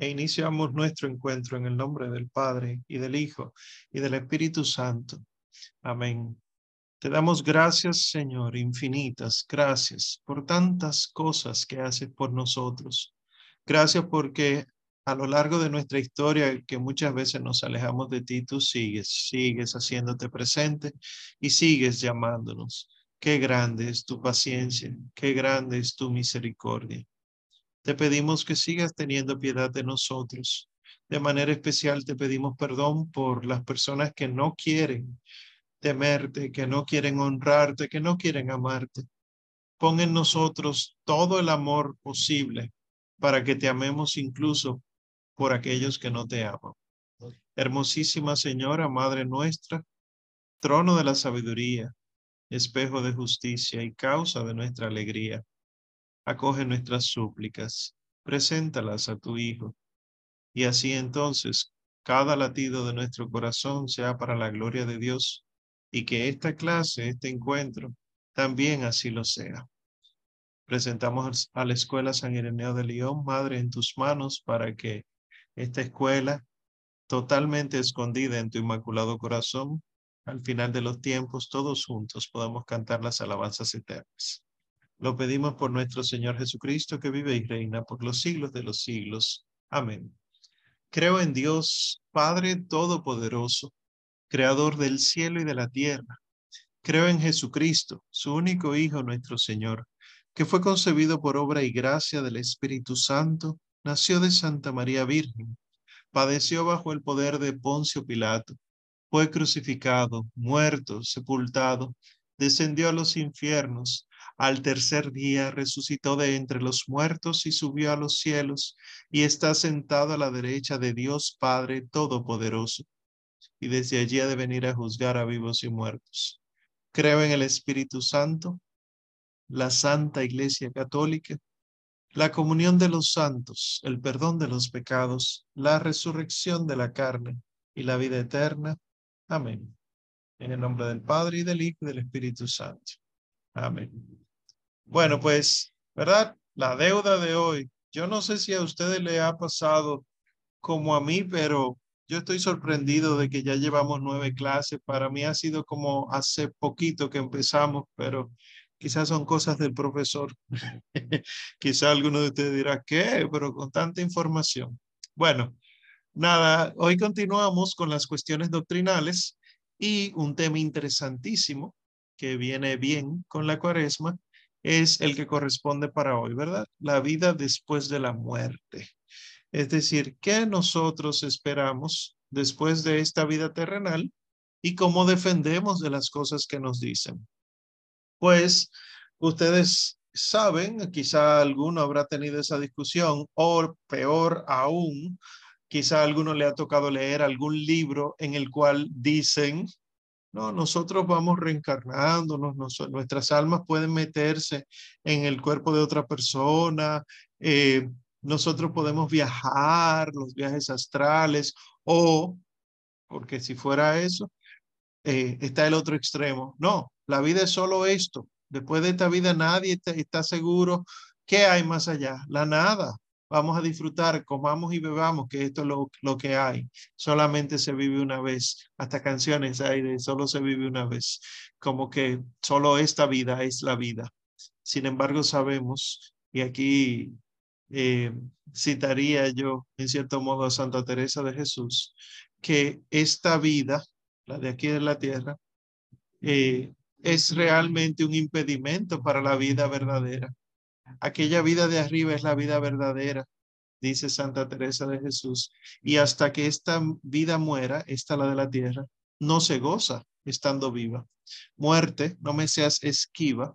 e iniciamos nuestro encuentro en el nombre del Padre y del Hijo y del Espíritu Santo. Amén. Te damos gracias, Señor, infinitas gracias por tantas cosas que haces por nosotros. Gracias porque a lo largo de nuestra historia, que muchas veces nos alejamos de ti, tú sigues, sigues haciéndote presente y sigues llamándonos. Qué grande es tu paciencia, qué grande es tu misericordia. Te pedimos que sigas teniendo piedad de nosotros. De manera especial te pedimos perdón por las personas que no quieren temerte, que no quieren honrarte, que no quieren amarte. Pon en nosotros todo el amor posible para que te amemos incluso por aquellos que no te aman. Hermosísima Señora, Madre nuestra, trono de la sabiduría, espejo de justicia y causa de nuestra alegría acoge nuestras súplicas, preséntalas a tu Hijo, y así entonces cada latido de nuestro corazón sea para la gloria de Dios, y que esta clase, este encuentro, también así lo sea. Presentamos a la Escuela San Ireneo de León, Madre, en tus manos, para que esta escuela, totalmente escondida en tu inmaculado corazón, al final de los tiempos, todos juntos podamos cantar las alabanzas eternas. Lo pedimos por nuestro Señor Jesucristo, que vive y reina por los siglos de los siglos. Amén. Creo en Dios, Padre Todopoderoso, Creador del cielo y de la tierra. Creo en Jesucristo, su único Hijo, nuestro Señor, que fue concebido por obra y gracia del Espíritu Santo, nació de Santa María Virgen, padeció bajo el poder de Poncio Pilato, fue crucificado, muerto, sepultado, descendió a los infiernos al tercer día resucitó de entre los muertos y subió a los cielos y está sentado a la derecha de Dios Padre Todopoderoso. Y desde allí ha de venir a juzgar a vivos y muertos. Creo en el Espíritu Santo, la Santa Iglesia Católica, la comunión de los santos, el perdón de los pecados, la resurrección de la carne y la vida eterna. Amén. En el nombre del Padre y del Hijo y del Espíritu Santo. Amén. Bueno, pues, ¿verdad? La deuda de hoy. Yo no sé si a ustedes le ha pasado como a mí, pero yo estoy sorprendido de que ya llevamos nueve clases. Para mí ha sido como hace poquito que empezamos, pero quizás son cosas del profesor. Quizás alguno de ustedes dirá, ¿qué? Pero con tanta información. Bueno, nada, hoy continuamos con las cuestiones doctrinales y un tema interesantísimo que viene bien con la cuaresma es el que corresponde para hoy, ¿verdad? La vida después de la muerte. Es decir, ¿qué nosotros esperamos después de esta vida terrenal y cómo defendemos de las cosas que nos dicen? Pues ustedes saben, quizá alguno habrá tenido esa discusión o peor aún, quizá alguno le ha tocado leer algún libro en el cual dicen no, nosotros vamos reencarnándonos, nuestras almas pueden meterse en el cuerpo de otra persona, eh, nosotros podemos viajar, los viajes astrales, o, porque si fuera eso, eh, está el otro extremo. No, la vida es solo esto. Después de esta vida nadie está, está seguro qué hay más allá. La nada vamos a disfrutar, comamos y bebamos, que esto es lo, lo que hay. Solamente se vive una vez. Hasta canciones hay de solo se vive una vez. Como que solo esta vida es la vida. Sin embargo, sabemos, y aquí eh, citaría yo en cierto modo a Santa Teresa de Jesús, que esta vida, la de aquí de la tierra, eh, es realmente un impedimento para la vida verdadera. Aquella vida de arriba es la vida verdadera, dice Santa Teresa de Jesús. Y hasta que esta vida muera, esta la de la tierra, no se goza estando viva. Muerte, no me seas esquiva,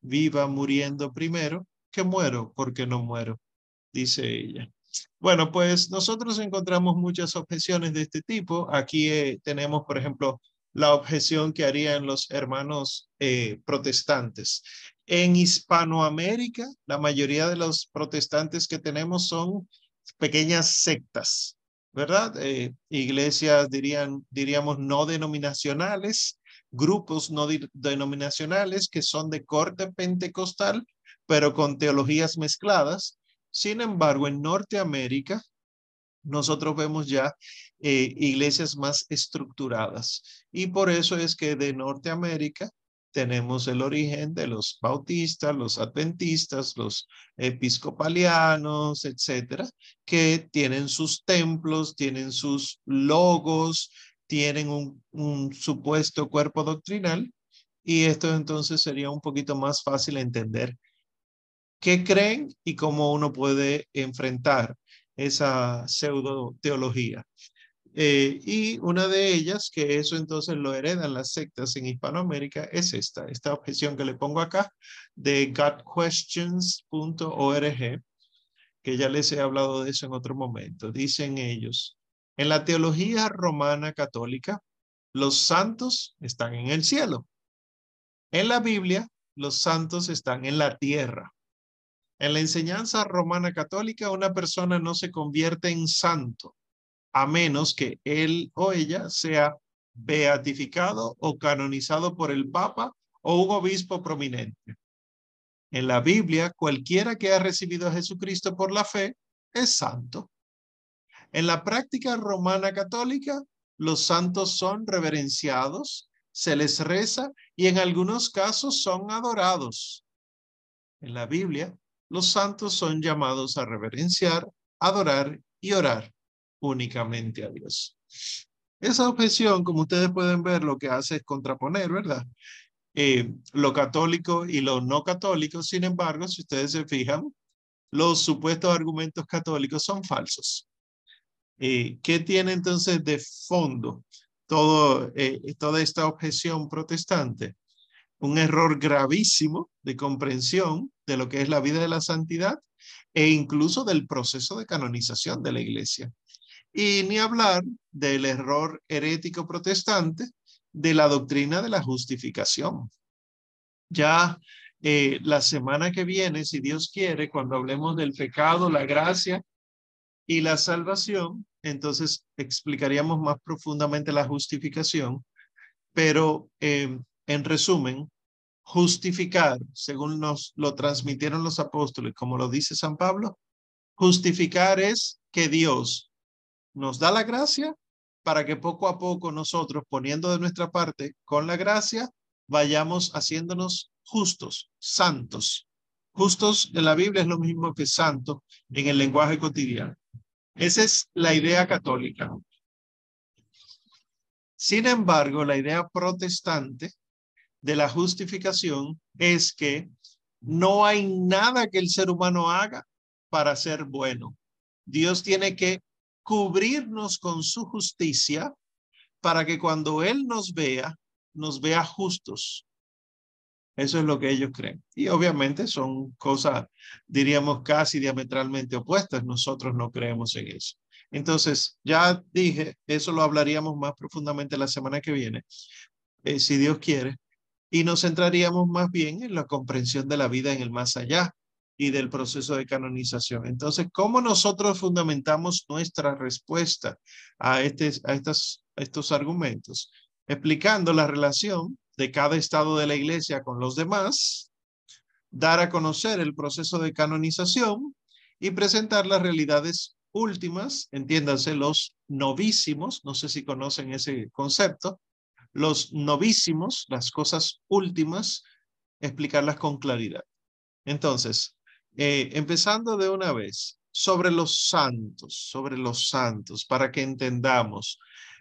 viva muriendo primero, que muero porque no muero, dice ella. Bueno, pues nosotros encontramos muchas objeciones de este tipo. Aquí eh, tenemos, por ejemplo, la objeción que harían los hermanos eh, protestantes. En Hispanoamérica, la mayoría de los protestantes que tenemos son pequeñas sectas, ¿verdad? Eh, iglesias, dirían, diríamos, no denominacionales, grupos no denominacionales que son de corte pentecostal, pero con teologías mezcladas. Sin embargo, en Norteamérica, nosotros vemos ya eh, iglesias más estructuradas. Y por eso es que de Norteamérica tenemos el origen de los bautistas, los adventistas, los episcopalianos, etcétera, que tienen sus templos, tienen sus logos, tienen un, un supuesto cuerpo doctrinal. Y esto entonces sería un poquito más fácil entender qué creen y cómo uno puede enfrentar esa pseudo teología. Eh, y una de ellas, que eso entonces lo heredan las sectas en Hispanoamérica, es esta, esta objeción que le pongo acá de godquestions.org, que ya les he hablado de eso en otro momento. Dicen ellos, en la teología romana católica, los santos están en el cielo. En la Biblia, los santos están en la tierra. En la enseñanza romana católica, una persona no se convierte en santo a menos que él o ella sea beatificado o canonizado por el Papa o un obispo prominente. En la Biblia, cualquiera que ha recibido a Jesucristo por la fe es santo. En la práctica romana católica, los santos son reverenciados, se les reza y en algunos casos son adorados. En la Biblia, los santos son llamados a reverenciar, adorar y orar únicamente a Dios. Esa objeción, como ustedes pueden ver, lo que hace es contraponer, ¿verdad? Eh, lo católico y lo no católico. Sin embargo, si ustedes se fijan, los supuestos argumentos católicos son falsos. Eh, ¿Qué tiene entonces de fondo eh, toda esta objeción protestante? Un error gravísimo de comprensión de lo que es la vida de la santidad e incluso del proceso de canonización de la iglesia. Y ni hablar del error herético protestante de la doctrina de la justificación. Ya eh, la semana que viene, si Dios quiere, cuando hablemos del pecado, la gracia y la salvación, entonces explicaríamos más profundamente la justificación. Pero eh, en resumen, justificar, según nos lo transmitieron los apóstoles, como lo dice San Pablo, justificar es que Dios nos da la gracia para que poco a poco nosotros, poniendo de nuestra parte con la gracia, vayamos haciéndonos justos, santos. Justos en la Biblia es lo mismo que santo en el lenguaje cotidiano. Esa es la idea católica. Sin embargo, la idea protestante de la justificación es que no hay nada que el ser humano haga para ser bueno. Dios tiene que cubrirnos con su justicia para que cuando Él nos vea, nos vea justos. Eso es lo que ellos creen. Y obviamente son cosas, diríamos, casi diametralmente opuestas. Nosotros no creemos en eso. Entonces, ya dije, eso lo hablaríamos más profundamente la semana que viene, eh, si Dios quiere, y nos centraríamos más bien en la comprensión de la vida en el más allá, y del proceso de canonización. Entonces, ¿cómo nosotros fundamentamos nuestra respuesta a, este, a, estas, estos argumentos? Explicando la relación de cada estado de la iglesia con los demás, dar a conocer el proceso de canonización y presentar las realidades últimas, entiéndanse los novísimos, no sé si conocen ese concepto, los novísimos, las cosas últimas, explicarlas con claridad. Entonces, eh, empezando de una vez, sobre los santos, sobre los santos, para que entendamos,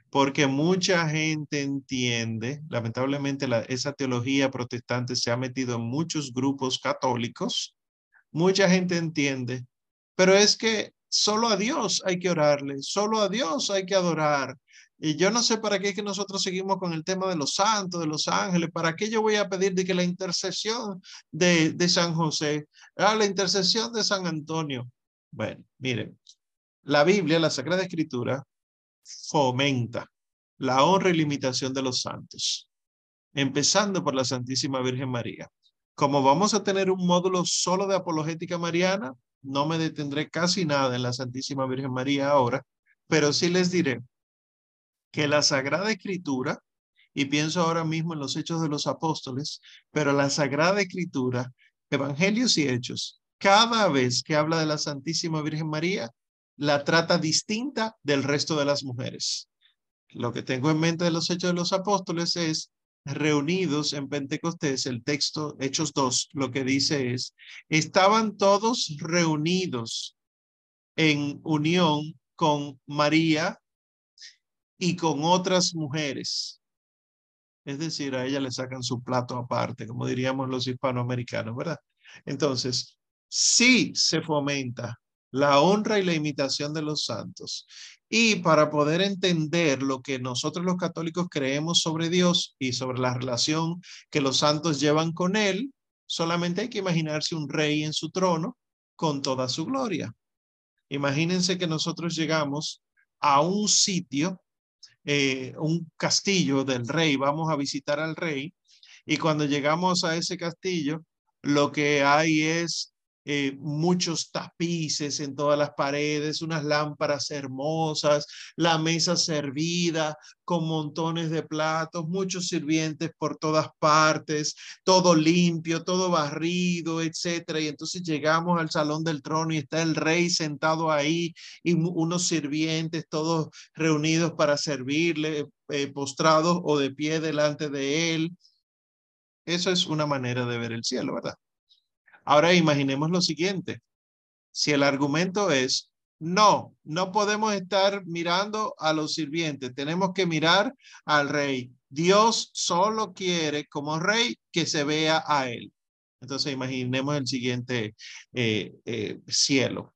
porque mucha gente entiende, lamentablemente esa teología protestante se ha metido en muchos grupos católicos, mucha gente entiende, pero es que solo a Dios hay que orarle, solo a Dios hay que adorar, y yo no sé para qué es que nosotros seguimos con el tema de los santos, de los ángeles. ¿Para qué yo voy a pedir de que la intercesión de, de San José, ah, la intercesión de San Antonio? Bueno, miren, la Biblia, la Sagrada Escritura, fomenta la honra y limitación de los santos, empezando por la Santísima Virgen María. Como vamos a tener un módulo solo de apologética mariana, no me detendré casi nada en la Santísima Virgen María ahora, pero sí les diré que la Sagrada Escritura, y pienso ahora mismo en los Hechos de los Apóstoles, pero la Sagrada Escritura, Evangelios y Hechos, cada vez que habla de la Santísima Virgen María, la trata distinta del resto de las mujeres. Lo que tengo en mente de los hechos de los apóstoles es reunidos en Pentecostés, el texto Hechos 2, lo que dice es, estaban todos reunidos en unión con María y con otras mujeres. Es decir, a ella le sacan su plato aparte, como diríamos los hispanoamericanos, ¿verdad? Entonces, sí se fomenta la honra y la imitación de los santos. Y para poder entender lo que nosotros los católicos creemos sobre Dios y sobre la relación que los santos llevan con Él, solamente hay que imaginarse un rey en su trono con toda su gloria. Imagínense que nosotros llegamos a un sitio, eh, un castillo del rey, vamos a visitar al rey, y cuando llegamos a ese castillo, lo que hay es eh, muchos tapices en todas las paredes, unas lámparas hermosas, la mesa servida con montones de platos, muchos sirvientes por todas partes, todo limpio, todo barrido, etcétera. Y entonces llegamos al salón del trono y está el rey sentado ahí y unos sirvientes todos reunidos para servirle, eh, postrados o de pie delante de él. Eso es una manera de ver el cielo, ¿verdad? Ahora imaginemos lo siguiente. Si el argumento es, no, no podemos estar mirando a los sirvientes, tenemos que mirar al rey. Dios solo quiere como rey que se vea a él. Entonces imaginemos el siguiente eh, eh, cielo.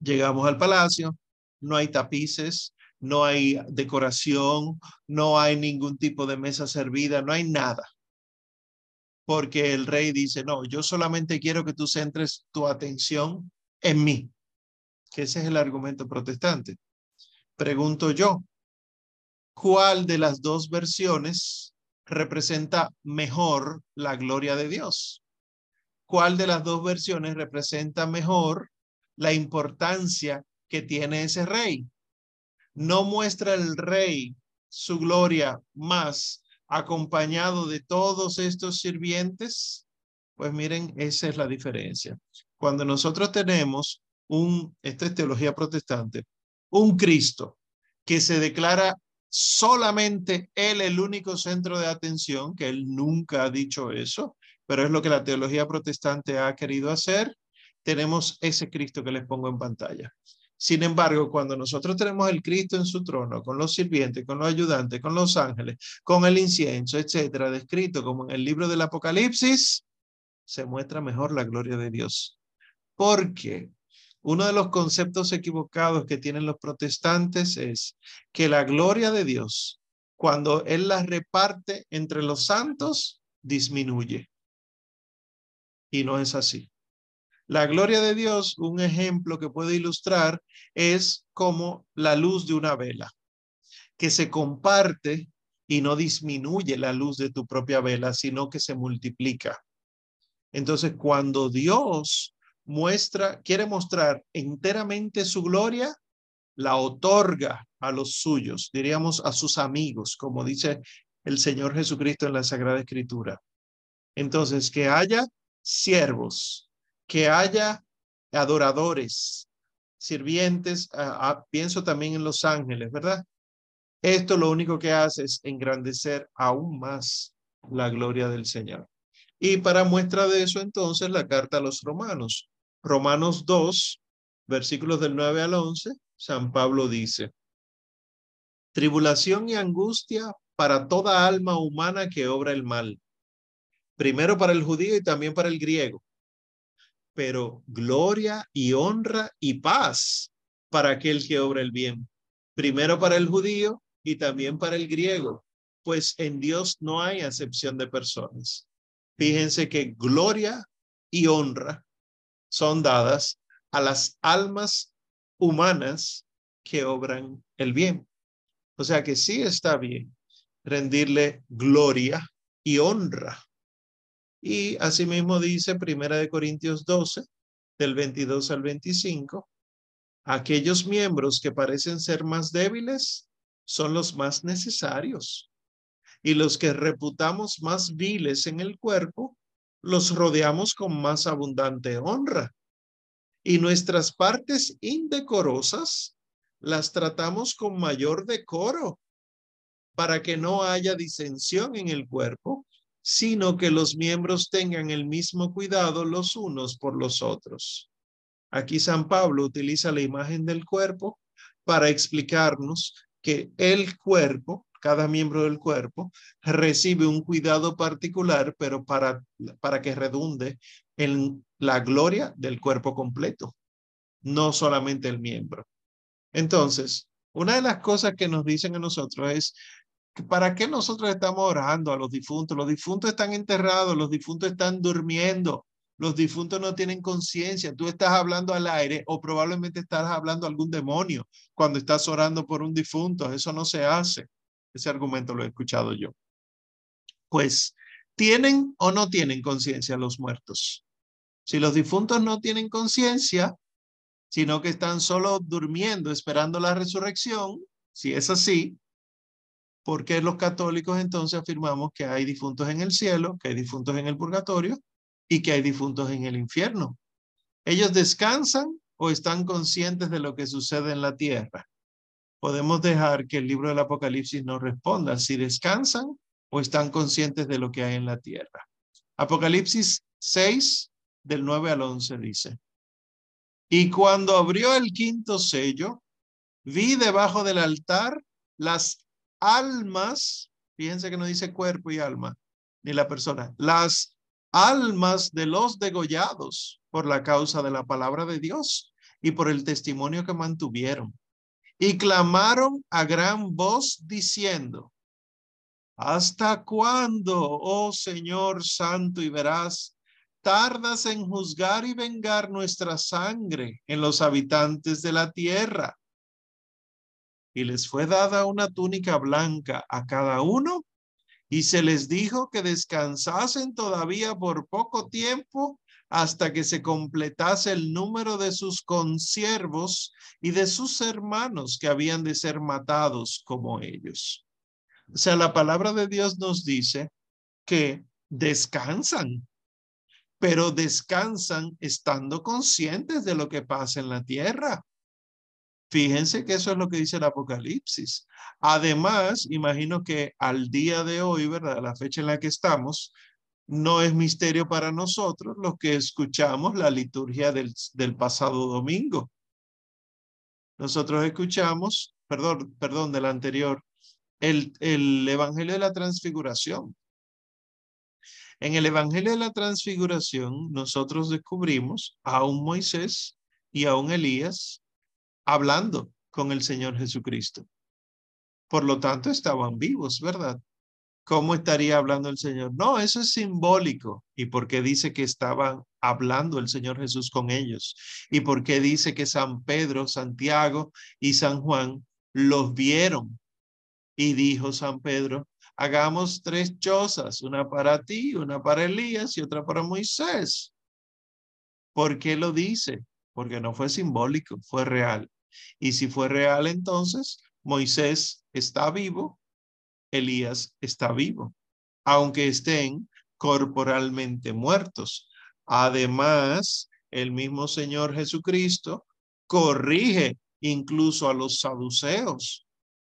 Llegamos al palacio, no hay tapices, no hay decoración, no hay ningún tipo de mesa servida, no hay nada porque el rey dice, no, yo solamente quiero que tú centres tu atención en mí, que ese es el argumento protestante. Pregunto yo, ¿cuál de las dos versiones representa mejor la gloria de Dios? ¿Cuál de las dos versiones representa mejor la importancia que tiene ese rey? ¿No muestra el rey su gloria más acompañado de todos estos sirvientes? Pues miren, esa es la diferencia. Cuando nosotros tenemos un, esta es teología protestante, un Cristo que se declara solamente Él el único centro de atención, que Él nunca ha dicho eso, pero es lo que la teología protestante ha querido hacer, tenemos ese Cristo que les pongo en pantalla. Sin embargo, cuando nosotros tenemos el Cristo en su trono, con los sirvientes, con los ayudantes, con los ángeles, con el incienso, etcétera, descrito como en el libro del Apocalipsis, se muestra mejor la gloria de Dios. Porque uno de los conceptos equivocados que tienen los protestantes es que la gloria de Dios, cuando Él la reparte entre los santos, disminuye. Y no es así. La gloria de Dios, un ejemplo que puede ilustrar, es como la luz de una vela, que se comparte y no disminuye la luz de tu propia vela, sino que se multiplica. Entonces, cuando Dios muestra, quiere mostrar enteramente su gloria, la otorga a los suyos, diríamos a sus amigos, como dice el Señor Jesucristo en la Sagrada Escritura. Entonces, que haya siervos, que haya adoradores, sirvientes, pienso también en los ángeles, ¿verdad? Esto lo único que hace es engrandecer aún más la gloria del Señor. Y para muestra de eso, entonces, la carta a los romanos. Romanos 2, versículos del 9 al 11, San Pablo dice, tribulación y angustia para toda alma humana que obra el mal, primero para el judío y también para el griego pero gloria y honra y paz para aquel que obra el bien. Primero para el judío y también para el griego, pues en Dios no hay acepción de personas. Fíjense que gloria y honra son dadas a las almas humanas que obran el bien. O sea que sí está bien rendirle gloria y honra y asimismo dice Primera de Corintios 12, del 22 al 25, aquellos miembros que parecen ser más débiles son los más necesarios. Y los que reputamos más viles en el cuerpo, los rodeamos con más abundante honra. y nuestras partes indecorosas las tratamos con mayor decoro para que no haya disensión en el cuerpo, sino que los miembros tengan el mismo cuidado los unos por los otros. Aquí San Pablo utiliza la imagen del cuerpo para explicarnos que el cuerpo, cada miembro del cuerpo, recibe un cuidado particular, pero para, para que redunde en la gloria del cuerpo completo, no solamente el miembro. Entonces, una de las cosas que nos dicen a nosotros es, ¿para qué nosotros estamos orando a los difuntos? Los difuntos están enterrados, los difuntos están durmiendo, los difuntos no tienen conciencia. Tú estás hablando al aire o probablemente estás hablando a algún demonio cuando estás orando por un difunto. Eso no se hace. Ese argumento lo he escuchado yo. Pues, ¿tienen o no tienen conciencia los muertos? Si los difuntos no tienen conciencia, sino que están solo durmiendo esperando la resurrección, si es así, ¿por qué los católicos entonces afirmamos que hay difuntos en el cielo, que hay difuntos en el purgatorio y que hay difuntos en el infierno? ¿Ellos descansan o están conscientes de lo que sucede en la tierra? Podemos dejar que el libro del Apocalipsis nos responda si descansan o están conscientes de lo que hay en la tierra. Apocalipsis 6, del 9 al 11 dice, y cuando abrió el quinto sello, vi debajo del altar las almas, fíjense que no dice cuerpo y alma, ni la persona, las almas de los degollados por la causa de la palabra de Dios y por el testimonio que mantuvieron. Y clamaron a gran voz diciendo, ¿hasta cuándo, oh Señor santo y veraz, tardas en juzgar y vengar nuestra sangre en los habitantes de la tierra. Y les fue dada una túnica blanca a cada uno y se les dijo que descansasen todavía por poco tiempo hasta que se completase el número de sus consiervos y de sus hermanos que habían de ser matados como ellos. O sea, la palabra de Dios nos dice que descansan pero descansan estando conscientes de lo que pasa en la tierra. Fíjense que eso es lo que dice el Apocalipsis. Además, imagino que al día de hoy, ¿verdad? La fecha en la que estamos, no es misterio para nosotros los que escuchamos la liturgia del, del pasado domingo. Nosotros escuchamos, perdón, perdón, del anterior, el, el Evangelio de la Transfiguración. En el Evangelio de la Transfiguración, nosotros descubrimos a un Moisés y a un Elías hablando con el Señor Jesucristo. Por lo tanto, estaban vivos, ¿verdad? ¿Cómo estaría hablando el Señor? No, eso es simbólico. ¿Y por qué dice que estaban hablando el Señor Jesús con ellos? ¿Y por qué dice que San Pedro, Santiago y San Juan los vieron? Y dijo San Pedro, hagamos tres chozas, una para ti, una para Elías y otra para Moisés. ¿Por qué lo dice? Porque no fue simbólico, fue real. Y si fue real, entonces Moisés está vivo, Elías está vivo, aunque estén corporalmente muertos. Además, el mismo Señor Jesucristo corrige incluso a los saduceos.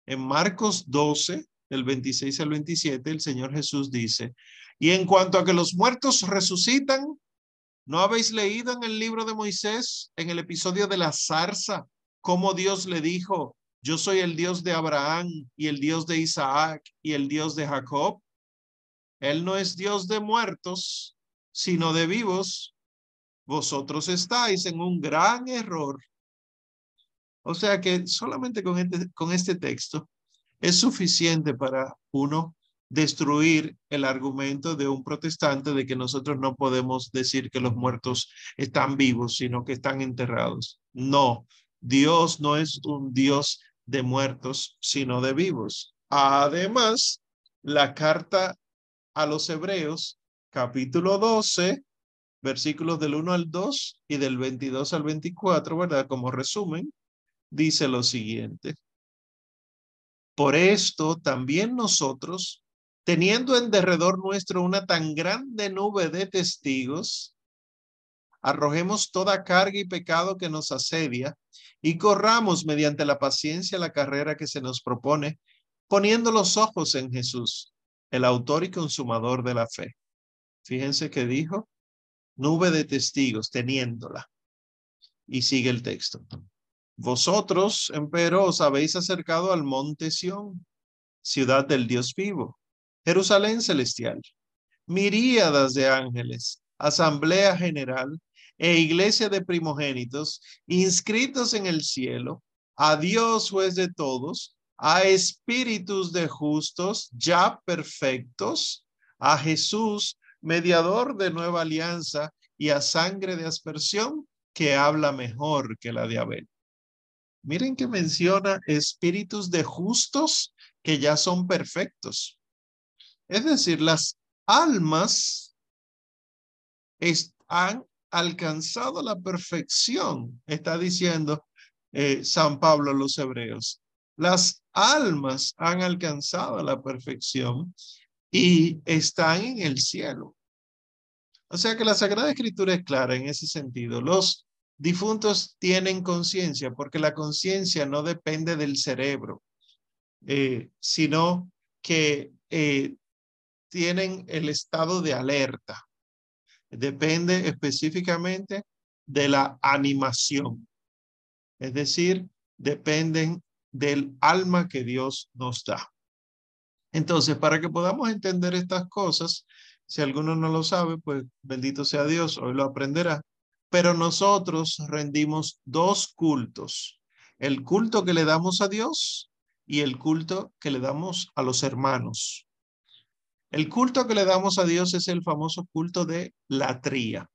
En Marcos 12, del 26 al 27, el Señor Jesús dice, y en cuanto a que los muertos resucitan, ¿no habéis leído en el libro de Moisés, en el episodio de la zarza, cómo Dios le dijo, yo soy el Dios de Abraham y el Dios de Isaac y el Dios de Jacob? Él no es Dios de muertos, sino de vivos. Vosotros estáis en un gran error. O sea que solamente con este, con este texto es suficiente para uno destruir el argumento de un protestante de que nosotros no podemos decir que los muertos están vivos, sino que están enterrados. No, Dios no es un Dios de muertos, sino de vivos. Además, la carta a los Hebreos, capítulo 12, versículos del 1 al 2 y del 22 al 24, ¿verdad? Como resumen, dice lo siguiente. Por esto también nosotros, teniendo en derredor nuestro una tan grande nube de testigos, arrojemos toda carga y pecado que nos asedia y corramos mediante la paciencia la carrera que se nos propone, poniendo los ojos en Jesús, el autor y consumador de la fe. Fíjense que dijo, nube de testigos, teniéndola. Y sigue el texto. Vosotros, empero, os habéis acercado al monte Sión, ciudad del Dios vivo, Jerusalén celestial, miríadas de ángeles, asamblea general e iglesia de primogénitos, inscritos en el cielo, a Dios juez de todos, a espíritus de justos ya perfectos, a Jesús, mediador de nueva alianza, y a sangre de aspersión que habla mejor que la de Abel. Miren que menciona espíritus de justos que ya son perfectos. Es decir, las almas han alcanzado la perfección, está diciendo eh, San Pablo a los hebreos. Las almas han alcanzado la perfección y están en el cielo. O sea que la Sagrada Escritura es clara en ese sentido. Los difuntos tienen conciencia porque la conciencia no depende del cerebro, eh, sino que eh, tienen el estado de alerta. Depende específicamente de la animación. Es decir, dependen del alma que Dios nos da. Entonces, para que podamos entender estas cosas, si alguno no lo sabe, pues bendito sea Dios, hoy lo aprenderá. Pero nosotros rendimos dos cultos, el culto que le damos a Dios y el culto que le damos a los hermanos. El culto que le damos a Dios es el famoso culto de latría.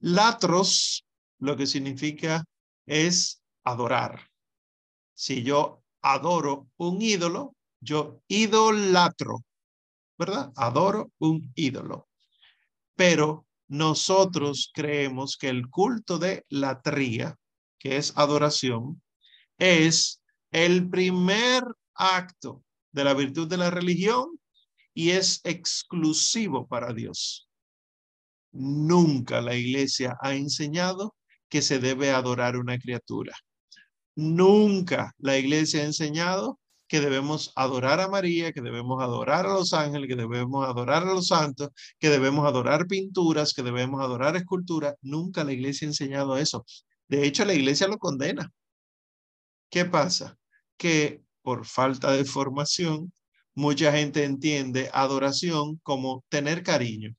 Latros, lo que significa es adorar. Si yo adoro un ídolo, yo idolatro, ¿verdad? Adoro un ídolo. Pero nosotros creemos que el culto de latría, que es adoración, es el primer acto de la virtud de la religión y es exclusivo para Dios. Nunca la iglesia ha enseñado que se debe adorar una criatura. Nunca la iglesia ha enseñado que debemos adorar a María, que debemos adorar a los ángeles, que debemos adorar a los santos, que debemos adorar pinturas, que debemos adorar esculturas. Nunca la iglesia ha enseñado eso. De hecho, la iglesia lo condena. ¿Qué pasa? Que por falta de formación, mucha gente entiende adoración como tener cariño.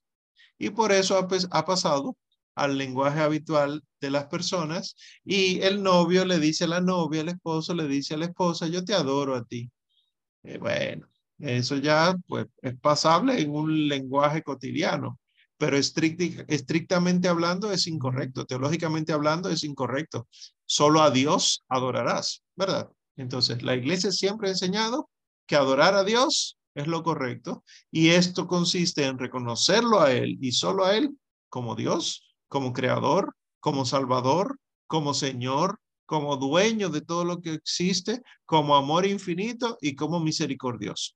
Y por eso ha, pasado al lenguaje habitual de las personas y el novio le dice a la novia, el esposo le dice a la esposa, yo te adoro a ti. Eh, bueno, eso ya pues es pasable en un lenguaje cotidiano, pero estrictamente hablando es incorrecto, teológicamente hablando es incorrecto. Solo a Dios adorarás, ¿verdad? Entonces, la iglesia siempre ha enseñado que adorar a Dios es lo correcto y esto consiste en reconocerlo a Él y solo a Él como Dios, como creador, como salvador, como Señor, como dueño de todo lo que existe, como amor infinito y como misericordioso.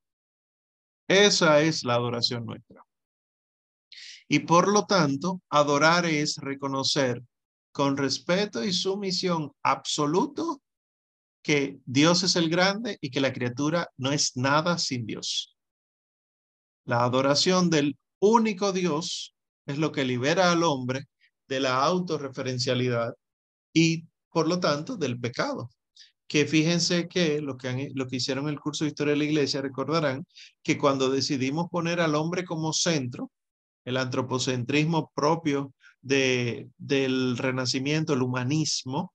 Esa es la adoración nuestra. Y por lo tanto, adorar es reconocer con respeto y sumisión absoluto que Dios es el grande y que la criatura no es nada sin Dios. La adoración del único Dios es lo que libera al hombre de la autorreferencialidad y, por lo tanto, del pecado. Que fíjense que lo que, lo que hicieron el curso de Historia de la Iglesia, recordarán que cuando decidimos poner al hombre como centro, el antropocentrismo propio de, del renacimiento, el humanismo,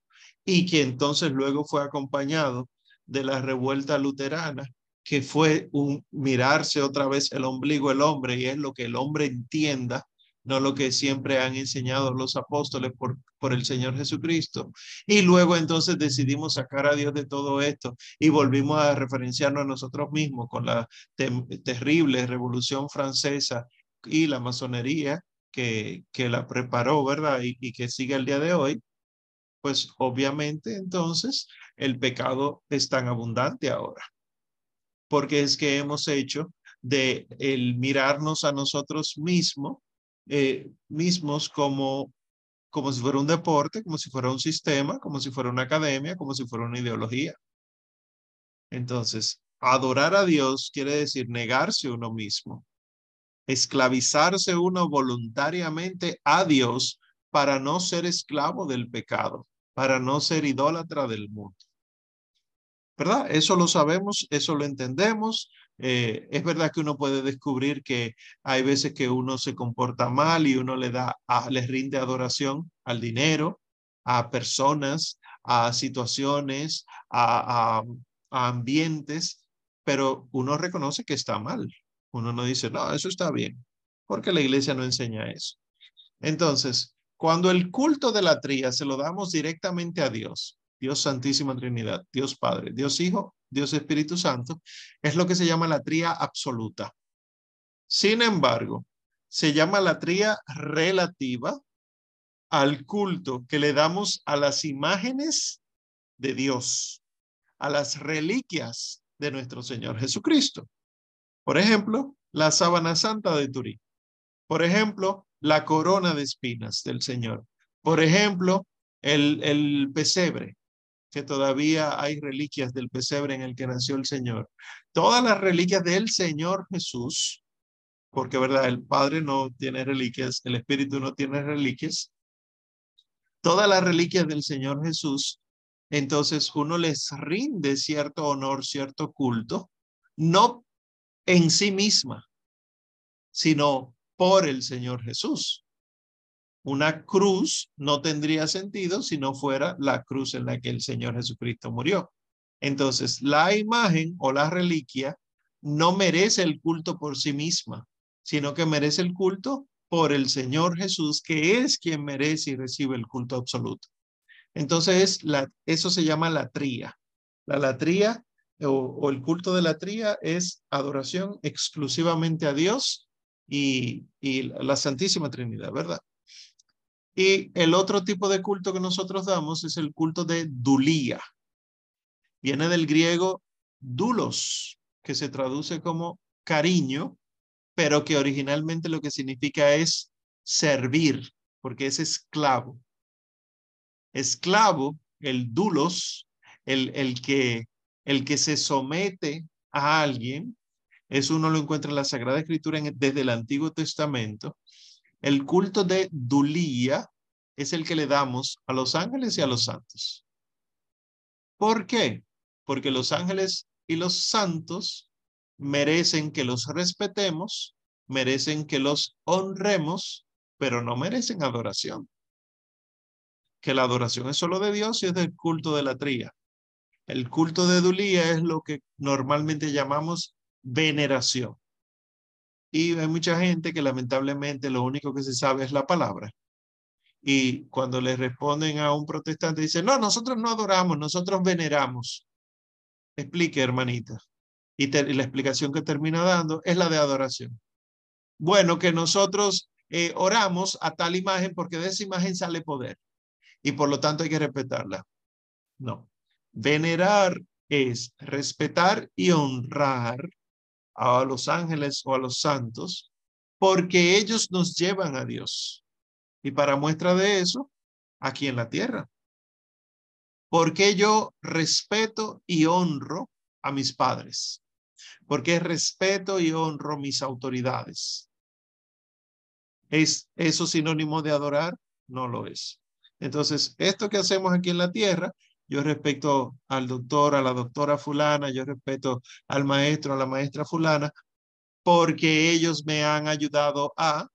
y que entonces luego fue acompañado de la revuelta luterana, que fue un mirarse otra vez el ombligo del hombre y es lo que el hombre entienda no lo que siempre han enseñado los apóstoles por, por el Señor Jesucristo. Y luego entonces decidimos sacar a Dios de todo esto y volvimos a referenciarnos a nosotros mismos con la terrible revolución francesa y la masonería que, que la preparó, ¿verdad? Y, y que sigue el día de hoy. Pues obviamente entonces el pecado es tan abundante ahora. Porque es que hemos hecho de el mirarnos a nosotros mismos eh, mismos como como si fuera un deporte, como si fuera un sistema, como si fuera una academia, como si fuera una ideología. Entonces, adorar a Dios quiere decir negarse uno mismo, esclavizarse uno voluntariamente a Dios para no ser esclavo del pecado, para no ser idólatra del mundo. ¿Verdad? Eso lo sabemos, eso lo entendemos. Eh, es verdad que uno puede descubrir que hay veces que uno se comporta mal y uno le da, a, les rinde adoración al dinero, a personas, a situaciones, a, ambientes, pero uno reconoce que está mal. Uno no dice, no, eso está bien, porque la iglesia no enseña eso. Entonces, cuando el culto de la tría se lo damos directamente a Dios, Dios Santísima Trinidad, Dios Padre, Dios Hijo, Dios Espíritu Santo, es lo que se llama la tría absoluta. Sin embargo, se llama la tría relativa al culto que le damos a las imágenes de Dios, a las reliquias de nuestro Señor Jesucristo. Por ejemplo, la sábana santa de Turín. Por ejemplo, la corona de espinas del Señor. Por ejemplo, el, el pesebre, que todavía hay reliquias del pesebre en el que nació el Señor. Todas las reliquias del Señor Jesús, porque verdad, el Padre no tiene reliquias, el Espíritu no tiene reliquias. Todas las reliquias del Señor Jesús, entonces uno les rinde cierto honor, cierto culto, no en sí misma, sino por el Señor Jesús. Una cruz no tendría sentido si no fuera la cruz en la que el Señor Jesucristo murió. Entonces, la imagen o la reliquia no merece el culto por sí misma, sino que merece el culto por el Señor Jesús, que es quien merece y recibe el culto absoluto. Entonces, eso se llama latría. La latría o, o el culto de la tría es adoración exclusivamente a Dios y, y la Santísima Trinidad, ¿verdad? Y el otro tipo de culto que nosotros damos es el culto de dulía. Viene del griego dulos, que se traduce como cariño, pero que originalmente lo que significa es servir, porque es esclavo. Esclavo, el dulos, el, el, que, el que se somete a alguien, eso uno lo encuentra en la Sagrada Escritura desde el Antiguo Testamento, el culto de Dulía es el que le damos a los ángeles y a los santos. ¿Por qué? Porque los ángeles y los santos merecen que los respetemos, merecen que los honremos, pero no merecen adoración. Que la adoración es solo de Dios y es del culto de la tría. El culto de Dulía es lo que normalmente llamamos veneración. Y hay mucha gente que lamentablemente lo único que se sabe es la palabra. Y cuando le responden a un protestante, dicen, no, nosotros no adoramos, nosotros veneramos. Explique, hermanita. Y, la explicación que termina dando es la de adoración. Bueno, que nosotros eh, oramos a tal imagen porque de esa imagen sale poder y por lo tanto hay que respetarla. No. Venerar es respetar y honrar a los ángeles o a los santos, porque ellos nos llevan a Dios. Y para muestra de eso, aquí en la tierra. Porque yo respeto y honro a mis padres. Porque respeto y honro mis autoridades. ¿Es eso sinónimo de adorar? No lo es. Entonces, esto que hacemos aquí en la tierra yo respeto al doctor, a la doctora fulana, yo respeto al maestro, a la maestra fulana, porque ellos me han ayudado a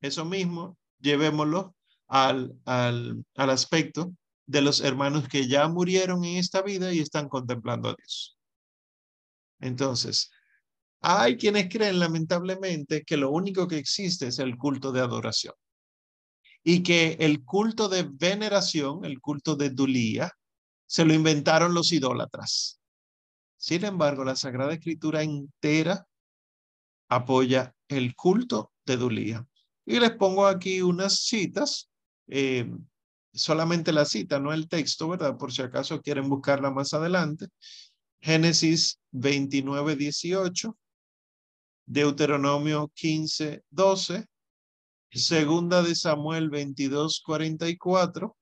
eso mismo, llevémoslo al, al, al aspecto de los hermanos que ya murieron en esta vida y están contemplando a Dios. Entonces, hay quienes creen lamentablemente que lo único que existe es el culto de adoración y que el culto de veneración, el culto de Dulía, se lo inventaron los idólatras. Sin embargo, la Sagrada Escritura entera apoya el culto de Dulía. Y les pongo aquí unas citas, eh, solamente la cita, no el texto, ¿verdad? Por si acaso quieren buscarla más adelante. Génesis 29, 18, Deuteronomio 15, 12, Segunda de Samuel 22, 44.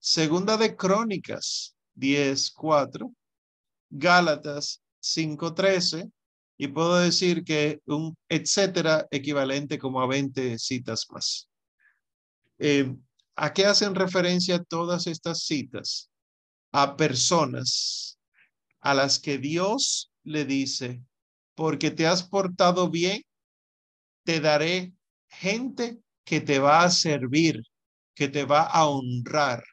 Segunda de Crónicas 10, 4. Gálatas 5, 13. Y puedo decir que un etcétera equivalente como a 20 citas más. Eh, ¿A qué hacen referencia todas estas citas? A personas a las que Dios le dice, porque te has portado bien, te daré gente que te va a servir, que te va a honrar.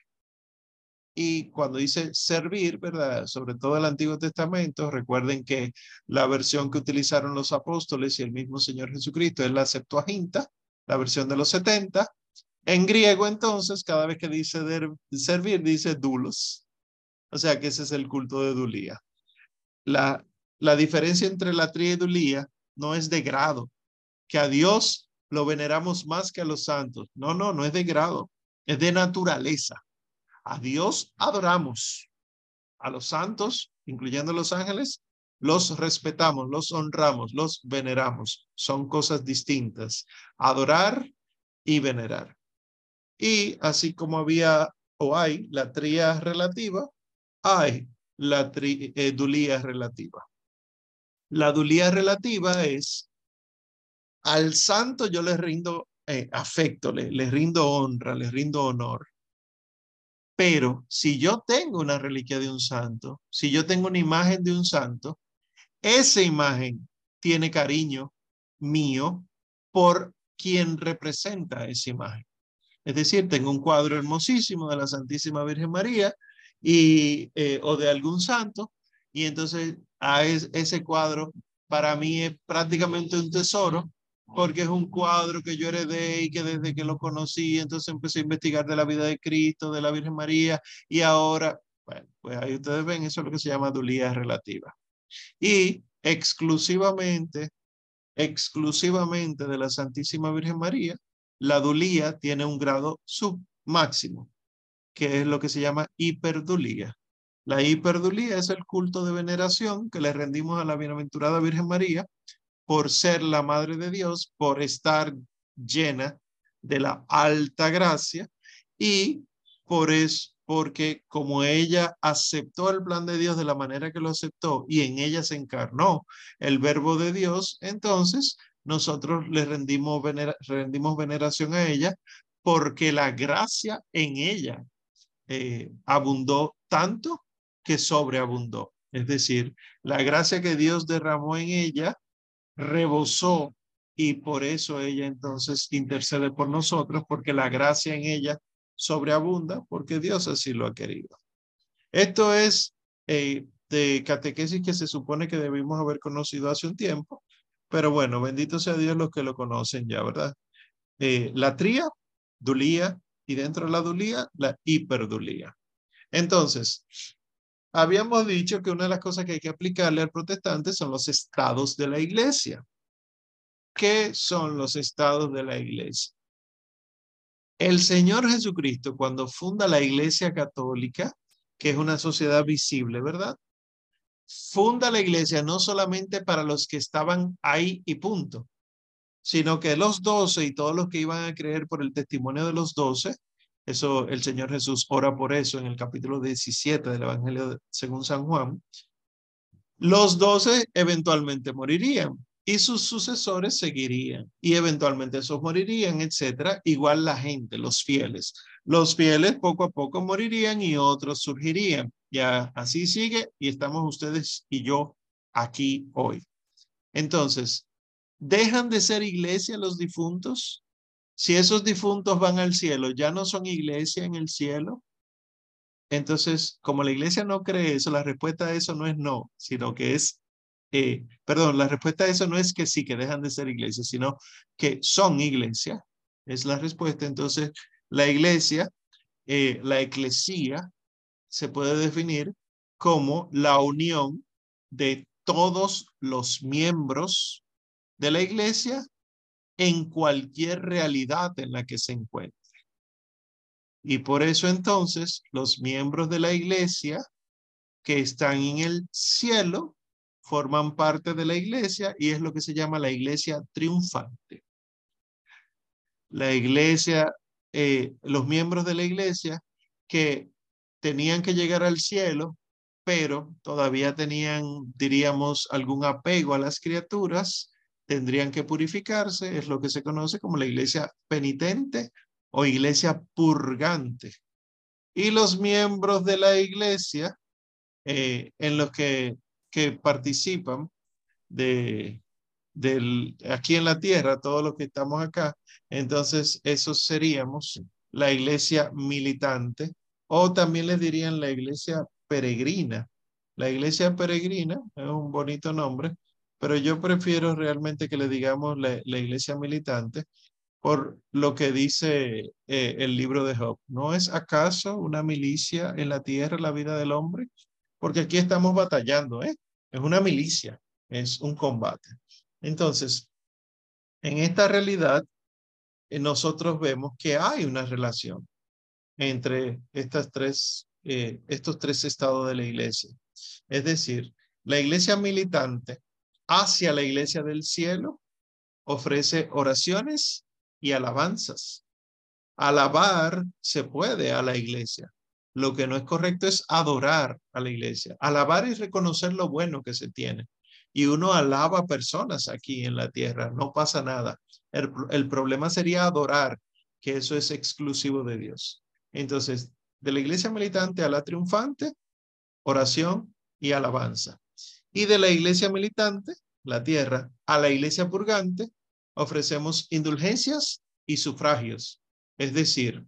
Y cuando dice servir, ¿verdad? Sobre todo el Antiguo Testamento, recuerden que la versión que utilizaron los apóstoles y el mismo Señor Jesucristo es la Septuaginta, la versión de los 70. En griego, entonces, cada vez que dice servir, dice dulos. O sea que ese es el culto de Dulía. La, la diferencia entre la tría y Dulía no es de grado, que a Dios lo veneramos más que a los santos. No, no, no es de grado, es de naturaleza. A Dios adoramos. A los santos, incluyendo los ángeles, los respetamos, los honramos, los veneramos. Son cosas distintas. Adorar y venerar. Y así como había o hay la tría relativa, hay la eh, dulía relativa. La dulía relativa es al santo yo le rindo eh, afecto, le, le rindo honra, le rindo honor. Pero si yo tengo una reliquia de un santo, si yo tengo una imagen de un santo, esa imagen tiene cariño mío por quien representa esa imagen. Es decir, tengo un cuadro hermosísimo de la Santísima Virgen María y, eh, o de algún santo, y entonces a ese cuadro para mí es prácticamente un tesoro porque es un cuadro que yo heredé y que desde que lo conocí, entonces empecé a investigar de la vida de Cristo, de la Virgen María, y ahora, bueno, pues ahí ustedes ven, eso es lo que se llama dulía relativa. Y exclusivamente, exclusivamente de la Santísima Virgen María, la dulía tiene un grado submáximo, que es lo que se llama hiperdulía. La hiperdulía es el culto de veneración que le rendimos a la bienaventurada Virgen María por ser la Madre de Dios, por estar llena de la alta gracia y por eso, porque como ella aceptó el plan de Dios de la manera que lo aceptó y en ella se encarnó el verbo de Dios, entonces nosotros le rendimos, veneración a ella porque la gracia en ella eh, abundó tanto que sobreabundó. Es decir, la gracia que Dios derramó en ella rebosó y por eso ella entonces intercede por nosotros, porque la gracia en ella sobreabunda, porque Dios así lo ha querido. Esto es eh, de catequesis que se supone que debimos haber conocido hace un tiempo, pero bueno, bendito sea Dios los que lo conocen ya, ¿verdad? Eh, la tría, dulía, y dentro de la dulía, la hiperdulía. Entonces, Habíamos dicho que una de las cosas que hay que aplicarle al protestante son los estados de la iglesia. ¿Qué son los estados de la iglesia? El Señor Jesucristo, cuando funda la iglesia católica, que es una sociedad visible, ¿verdad? Funda la iglesia no solamente para los que estaban ahí y punto, sino que los doce y todos los que iban a creer por el testimonio de los doce eso el Señor Jesús ora por eso en el capítulo 17 del Evangelio según San Juan. Los doce eventualmente morirían y sus sucesores seguirían y eventualmente esos morirían, etcétera. Igual la gente, los fieles. Los fieles poco a poco morirían y otros surgirían. Ya así sigue y estamos ustedes y yo aquí hoy. Entonces, ¿dejan de ser iglesia los difuntos? Si esos difuntos van al cielo, ya no son iglesia en el cielo. Entonces, como la iglesia no cree eso, la respuesta a eso no es no, sino que es, eh, perdón, la respuesta a eso no es que sí, que dejan de ser iglesia, sino que son iglesia. Es la respuesta. Entonces, la iglesia, eh, la eclesía, se puede definir como la unión de todos los miembros de la iglesia en cualquier realidad en la que se encuentre. Y por eso entonces los miembros de la iglesia que están en el cielo forman parte de la iglesia y es lo que se llama la iglesia triunfante. la iglesia, eh, los miembros de la iglesia que tenían que llegar al cielo, pero todavía tenían, diríamos, algún apego a las criaturas, tendrían que purificarse, es lo que se conoce como la iglesia penitente o iglesia purgante. Y los miembros de la iglesia eh, en los que, que participan de, del, aquí en la tierra, todos los que estamos acá, entonces esos seríamos la iglesia militante o también les dirían la iglesia peregrina. La iglesia peregrina es un bonito nombre, pero yo prefiero realmente que le digamos la, iglesia militante por lo que dice eh, el libro de Job. ¿No es acaso una milicia en la tierra la vida del hombre? Porque aquí estamos batallando, ¿eh? Es una milicia, es un combate. Entonces, en esta realidad, eh, nosotros vemos que hay una relación entre estas tres, eh, estos tres estados de la iglesia. Es decir, la iglesia militante hacia la iglesia del cielo ofrece oraciones y alabanzas. Alabar se puede a la iglesia. Lo que no es correcto es adorar a la iglesia. Alabar y reconocer lo bueno que se tiene. Y uno alaba personas aquí en la tierra, no pasa nada. El, el problema sería adorar, que eso es exclusivo de Dios. Entonces, de la iglesia militante a la triunfante, oración y alabanza. Y de la iglesia militante, la tierra, a la iglesia purgante, ofrecemos indulgencias y sufragios, es decir,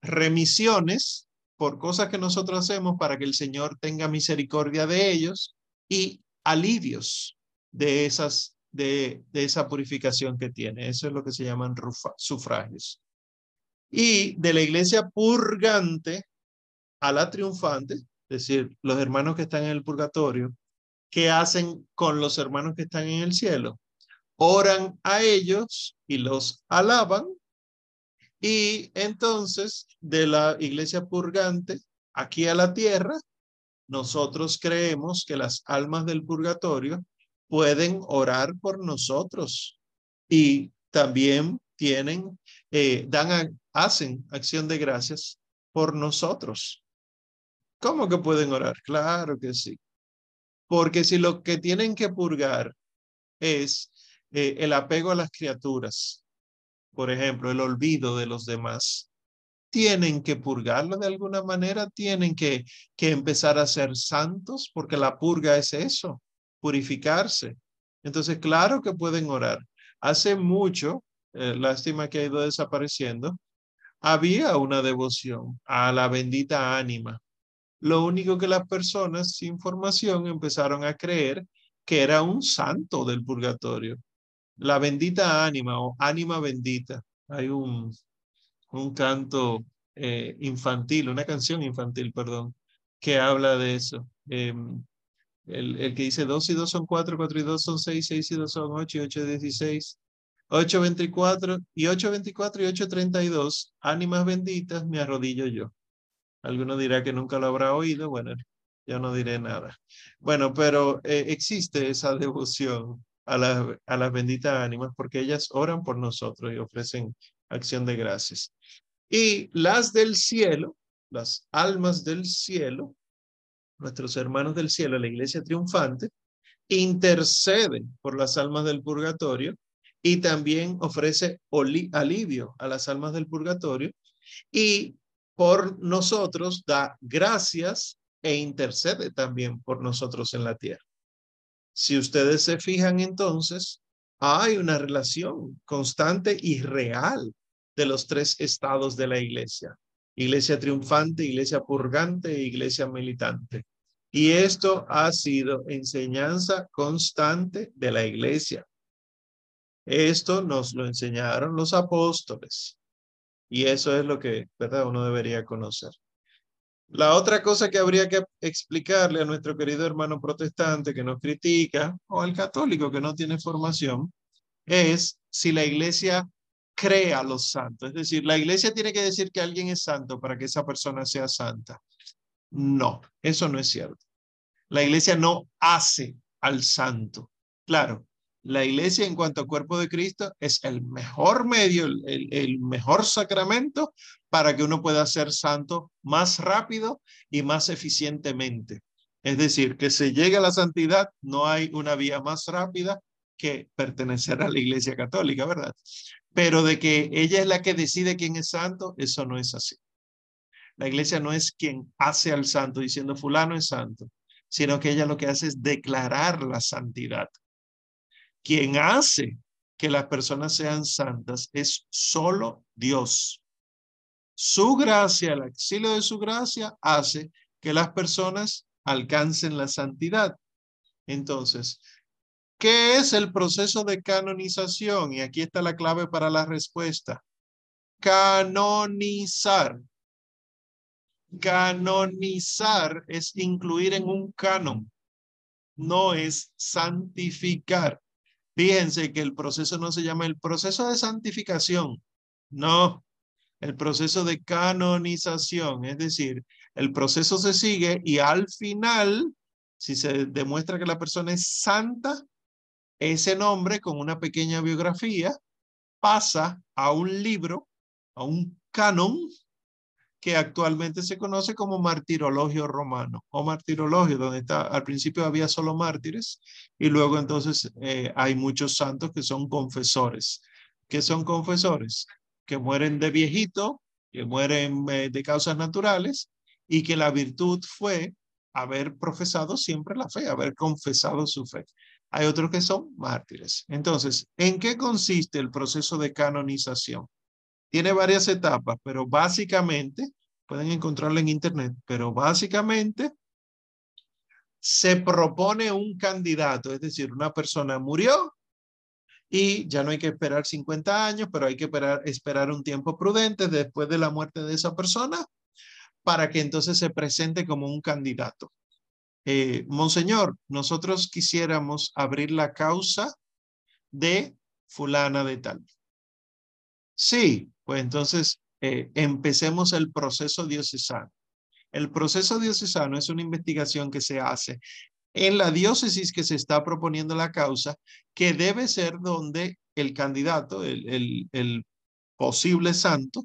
remisiones por cosas que nosotros hacemos para que el Señor tenga misericordia de ellos y alivios de esas de, de esa purificación que tiene. Eso es lo que se llaman sufragios y de la iglesia purgante a la triunfante, es decir, los hermanos que están en el purgatorio, ¿qué hacen con los hermanos que están en el cielo? Oran a ellos y los alaban. Y entonces, de la iglesia purgante aquí a la tierra, nosotros creemos que las almas del purgatorio pueden orar por nosotros y también tienen, eh, dan hacen acción de gracias por nosotros. ¿Cómo que pueden orar? Claro que sí. Porque si lo que tienen que purgar es eh, el apego a las criaturas, por ejemplo, el olvido de los demás, tienen que purgarlo de alguna manera, tienen que, que empezar a ser santos, porque la purga es eso, purificarse. Entonces, claro que pueden orar. Hace mucho, eh, lástima que ha ido desapareciendo, había una devoción a la bendita ánima. Lo único que las personas sin formación empezaron a creer que era un santo del purgatorio. La bendita ánima o ánima bendita. Hay un, un canto eh, infantil, una canción infantil, perdón, que habla de eso. Em, el, el, que dice dos y dos son cuatro, cuatro y dos son seis, seis y dos son ocho y ocho es dieciséis. 8.24 y 8.24 y 8.32, ánimas benditas, me arrodillo yo. Alguno dirá que nunca lo habrá oído, bueno, yo no diré nada. Bueno, pero eh, existe esa devoción a, la, a las benditas ánimas porque ellas oran por nosotros y ofrecen acción de gracias. Y las del cielo, las almas del cielo, nuestros hermanos del cielo, la iglesia triunfante, interceden por las almas del purgatorio y también ofrece alivio a las almas del purgatorio y por nosotros da gracias e intercede también por nosotros en la tierra. Si ustedes se fijan entonces, hay una relación constante y real de los tres estados de la iglesia. Iglesia triunfante, iglesia purgante e iglesia militante. Y esto ha sido enseñanza constante de la iglesia. Esto nos lo enseñaron los apóstoles. Y eso es lo que, ¿verdad? Uno debería conocer. La otra cosa que habría que explicarle a nuestro querido hermano protestante que nos critica o al católico que no tiene formación es si la iglesia crea a los santos. Es decir, la iglesia tiene que decir que alguien es santo para que esa persona sea santa. No, eso no es cierto. La iglesia no hace al santo. Claro, la iglesia en cuanto a cuerpo de Cristo es el mejor medio, el, el, mejor sacramento para que uno pueda ser santo más rápido y más eficientemente. Es decir, que se llegue a la santidad, no hay una vía más rápida que pertenecer a la iglesia católica, ¿verdad? Pero de que ella es la que decide quién es santo, eso no es así. La iglesia no es quien hace al santo diciendo fulano es santo, sino que ella lo que hace es declarar la santidad. Quien hace que las personas sean santas es solo Dios. Su gracia, el exilio de su gracia, hace que las personas alcancen la santidad. Entonces, ¿qué es el proceso de canonización? Y aquí está la clave para la respuesta. Canonizar. Canonizar es incluir en un canon, no es santificar. Fíjense que el proceso no se llama el proceso de santificación, no, el proceso de canonización, es decir, el proceso se sigue y al final, si se demuestra que la persona es santa, ese nombre con una pequeña biografía pasa a un libro, a un canon que actualmente se conoce como martirologio romano o martirologio, donde está, al principio había solo mártires y luego entonces eh, hay muchos santos que son confesores. ¿Qué son confesores? Que mueren de viejito, que mueren eh, de causas naturales y que la virtud fue haber profesado siempre la fe, haber confesado su fe. Hay otros que son mártires. Entonces, ¿en qué consiste el proceso de canonización? Tiene varias etapas, pero básicamente, pueden encontrarlo en internet, pero básicamente se propone un candidato, es decir, una persona murió y ya no hay que esperar 50 años, pero hay que esperar, esperar un tiempo prudente después de la muerte de esa persona para que entonces se presente como un candidato. Eh, Monseñor, nosotros quisiéramos abrir la causa de fulana de tal. Sí, pues entonces eh, empecemos el proceso diocesano. El proceso diocesano es una investigación que se hace en la diócesis que se está proponiendo la causa, que debe ser donde el candidato, el, el, posible santo,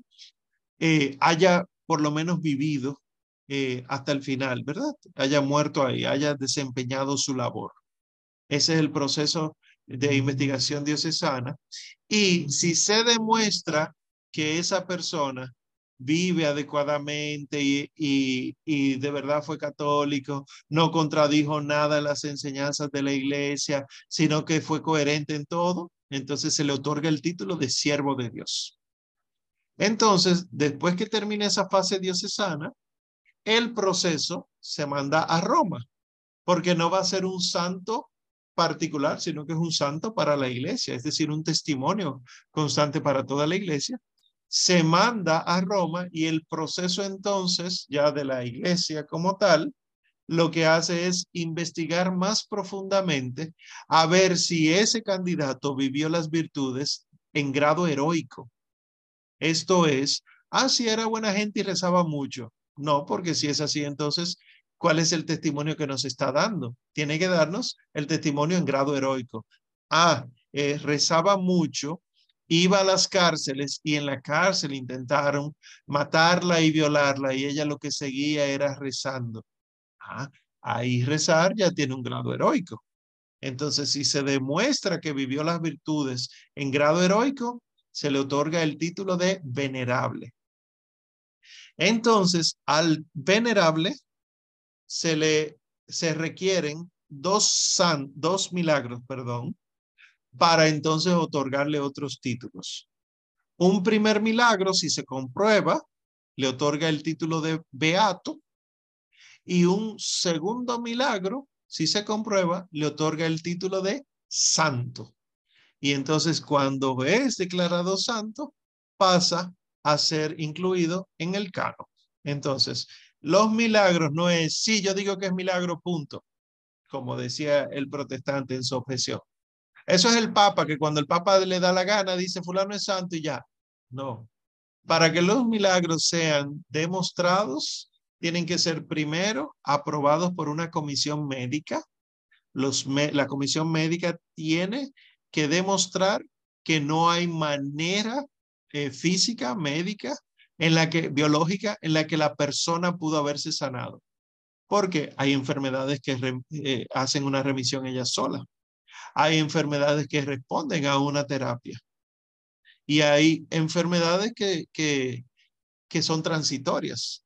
eh, haya por lo menos vivido eh, hasta el final, ¿verdad? Haya muerto ahí, haya desempeñado su labor. Ese es el proceso de investigación diocesana. Y si se demuestra que esa persona vive adecuadamente y, y, de verdad fue católico, no contradijo nada en las enseñanzas de la iglesia, sino que fue coherente en todo, entonces se le otorga el título de siervo de Dios. Entonces, después que termine esa fase diocesana, el proceso se manda a Roma, porque no va a ser un santo particular, sino que es un santo para la iglesia, es decir, un testimonio constante para toda la iglesia se manda a Roma y el proceso entonces ya de la iglesia como tal, lo que hace es investigar más profundamente a ver si ese candidato vivió las virtudes en grado heroico. Esto es, ah, si era buena gente y rezaba mucho. No, porque si es así, entonces, ¿cuál es el testimonio que nos está dando? Tiene que darnos el testimonio en grado heroico. Ah, eh, rezaba mucho, iba a las cárceles y en la cárcel intentaron matarla y violarla y ella lo que seguía era rezando. Ah, ahí rezar ya tiene un grado heroico. Entonces, si se demuestra que vivió las virtudes en grado heroico, se le otorga el título de venerable. Entonces, al venerable se le se requieren dos san, dos milagros, perdón, para entonces otorgarle otros títulos. Un primer milagro, si se comprueba, le otorga el título de beato y un segundo milagro, si se comprueba, le otorga el título de santo. Y entonces cuando es declarado santo, pasa a ser incluido en el canon. Entonces, los milagros no es, sí, yo digo que es milagro, punto, como decía el protestante en su objeción. Eso es el Papa, que cuando el Papa le da la gana dice fulano es santo y ya. No. Para que los milagros sean demostrados, tienen que ser primero aprobados por una comisión médica. Los, la comisión médica tiene que demostrar que no hay manera eh, física, médica, en la que, biológica, en la que la persona pudo haberse sanado. Porque hay enfermedades que eh, hacen una remisión ella sola. Hay enfermedades que responden a una terapia. Y hay enfermedades que, que, son transitorias.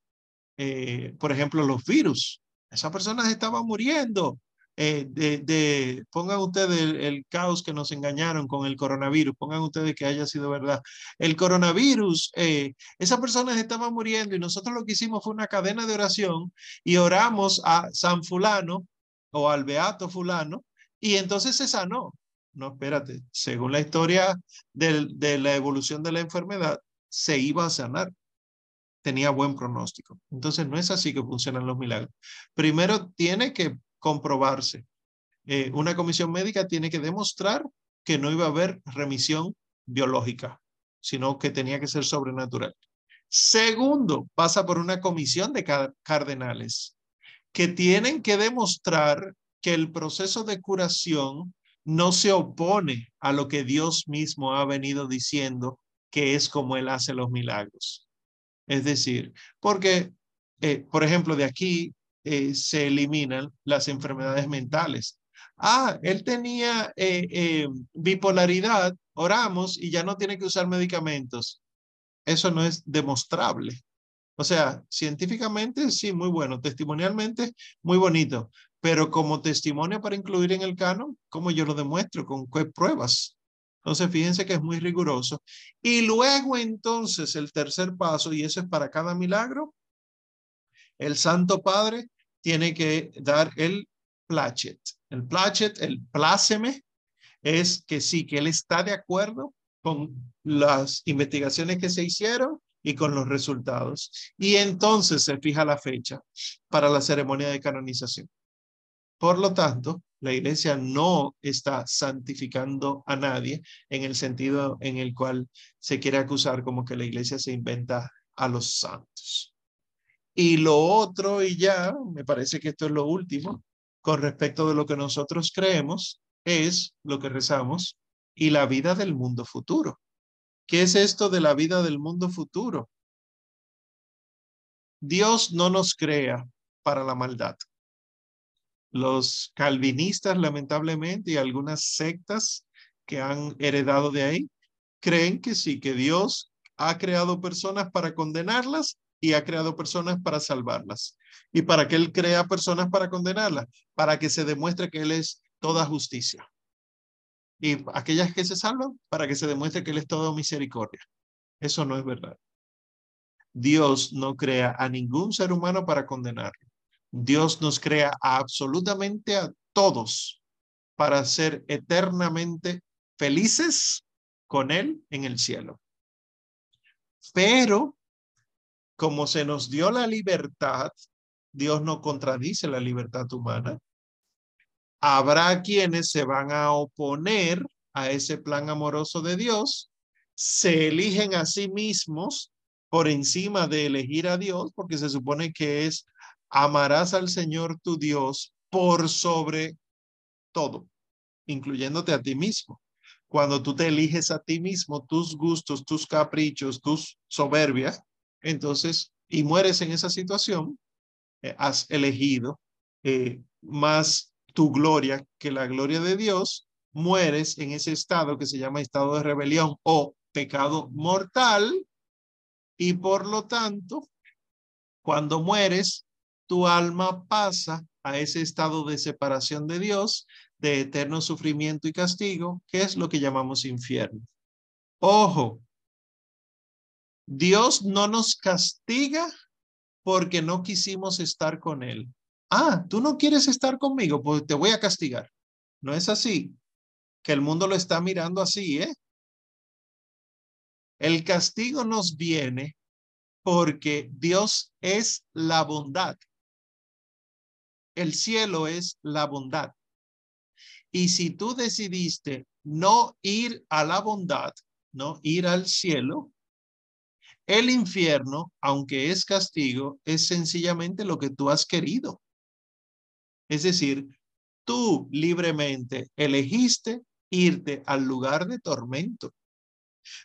Eh, por ejemplo, los virus. Esas personas estaban muriendo eh, de, pongan ustedes el, caos que nos engañaron con el coronavirus, pongan ustedes que haya sido verdad. El coronavirus, eh, esas personas estaban muriendo y nosotros lo que hicimos fue una cadena de oración y oramos a San Fulano o al Beato Fulano y entonces se sanó. No, espérate, según la historia de la evolución de la enfermedad, se iba a sanar tenía buen pronóstico. Entonces, no es así que funcionan los milagros. Primero, tiene que comprobarse. Eh, una comisión médica tiene que demostrar que no iba a haber remisión biológica, sino que tenía que ser sobrenatural. Segundo, pasa por una comisión de cardenales que tienen que demostrar que el proceso de curación no se opone a lo que Dios mismo ha venido diciendo que es como Él hace los milagros. Es decir, porque, eh, por ejemplo, de aquí eh, se eliminan las enfermedades mentales. Ah, él tenía eh, eh, bipolaridad, oramos y ya no tiene que usar medicamentos. Eso no es demostrable. O sea, científicamente sí, muy bueno, testimonialmente muy bonito, pero como testimonio para incluir en el canon, ¿cómo yo lo demuestro? ¿Con qué pruebas? Entonces, fíjense que es muy riguroso. Y luego entonces el tercer paso, y eso es para cada milagro, el Santo Padre tiene que dar el plachet. El plachet, el pláceme, es que sí, que él está de acuerdo con las investigaciones que se hicieron y con los resultados. Y entonces se fija la fecha para la ceremonia de canonización. Por lo tanto, la iglesia no está santificando a nadie en el sentido en el cual se quiere acusar como que la iglesia se inventa a los santos. Y lo otro, y ya, me parece que esto es lo último, con respecto de lo que nosotros creemos, es lo que rezamos y la vida del mundo futuro. ¿Qué es esto de la vida del mundo futuro? Dios no nos crea para la maldad. Los calvinistas, lamentablemente, y algunas sectas que han heredado de ahí, creen que sí, que Dios ha creado personas para condenarlas y ha creado personas para salvarlas. ¿Y para que Él crea personas para condenarlas? Para que se demuestre que Él es toda justicia. Y aquellas que se salvan, para que se demuestre que Él es toda misericordia. Eso no es verdad. Dios no crea a ningún ser humano para condenarlo. Dios nos crea absolutamente a todos para ser eternamente felices con Él en el cielo. Pero como se nos dio la libertad, Dios no contradice la libertad humana. Habrá quienes se van a oponer a ese plan amoroso de Dios, se eligen a sí mismos por encima de elegir a Dios, porque se supone que es amarás al Señor tu Dios por sobre todo, incluyéndote a ti mismo. Cuando tú te eliges a ti mismo, tus gustos, tus caprichos, tus soberbias, entonces, y mueres en esa situación, eh, has elegido eh, más tu gloria que la gloria de Dios, mueres en ese estado que se llama estado de rebelión o pecado mortal, y por lo tanto, cuando mueres, tu alma pasa a ese estado de separación de Dios, de eterno sufrimiento y castigo, que es lo que llamamos infierno. Ojo, Dios no nos castiga porque no quisimos estar con Él. Ah, tú no quieres estar conmigo, pues te voy a castigar. No es así, que el mundo lo está mirando así, ¿eh? El castigo nos viene porque Dios es la bondad. El cielo es la bondad. Y si tú decidiste no ir a la bondad, no ir al cielo, el infierno, aunque es castigo, es sencillamente lo que tú has querido. Es decir, tú libremente elegiste irte al lugar de tormento,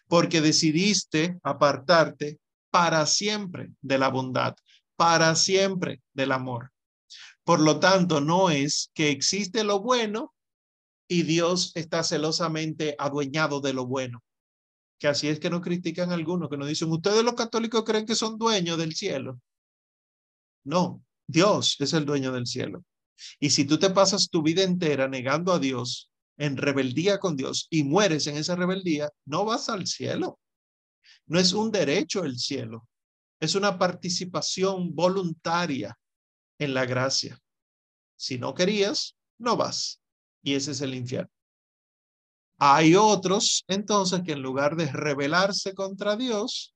porque decidiste apartarte para siempre de la bondad, para siempre del amor. Por lo tanto, no es que existe lo bueno y Dios está celosamente adueñado de lo bueno. Que así es que nos critican algunos, que nos dicen, ustedes los católicos creen que son dueños del cielo. No, Dios es el dueño del cielo. Y si tú te pasas tu vida entera negando a Dios, en rebeldía con Dios, y mueres en esa rebeldía, no vas al cielo. No es un derecho el cielo, es una participación voluntaria en la gracia. Si no querías, no vas. Y ese es el infierno. Hay otros, entonces, que en lugar de rebelarse contra Dios,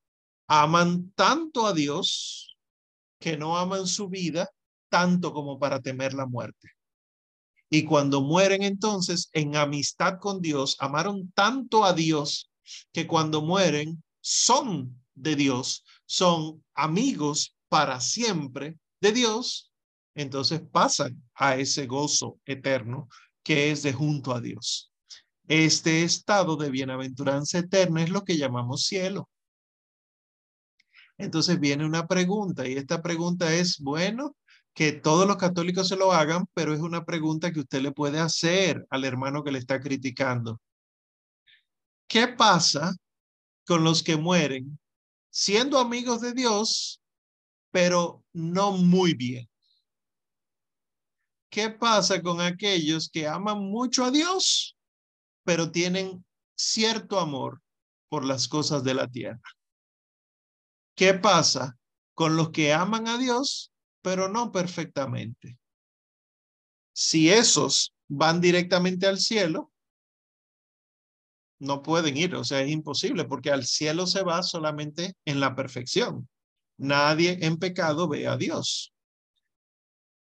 aman tanto a Dios que no aman su vida tanto como para temer la muerte. Y cuando mueren entonces en amistad con Dios, amaron tanto a Dios que cuando mueren son de Dios, son amigos para siempre de Dios, entonces pasan a ese gozo eterno que es de junto a Dios. Este estado de bienaventuranza eterna es lo que llamamos cielo. Entonces viene una pregunta y esta pregunta es, bueno, que todos los católicos se lo hagan, pero es una pregunta que usted le puede hacer al hermano que le está criticando. ¿Qué pasa con los que mueren siendo amigos de Dios, pero no muy bien? ¿Qué pasa con aquellos que aman mucho a Dios, pero tienen cierto amor por las cosas de la tierra? ¿Qué pasa con los que aman a Dios, pero no perfectamente. Si esos van directamente al cielo, no pueden ir, o sea, es imposible, porque al cielo se va solamente en la perfección. Nadie en pecado ve a Dios.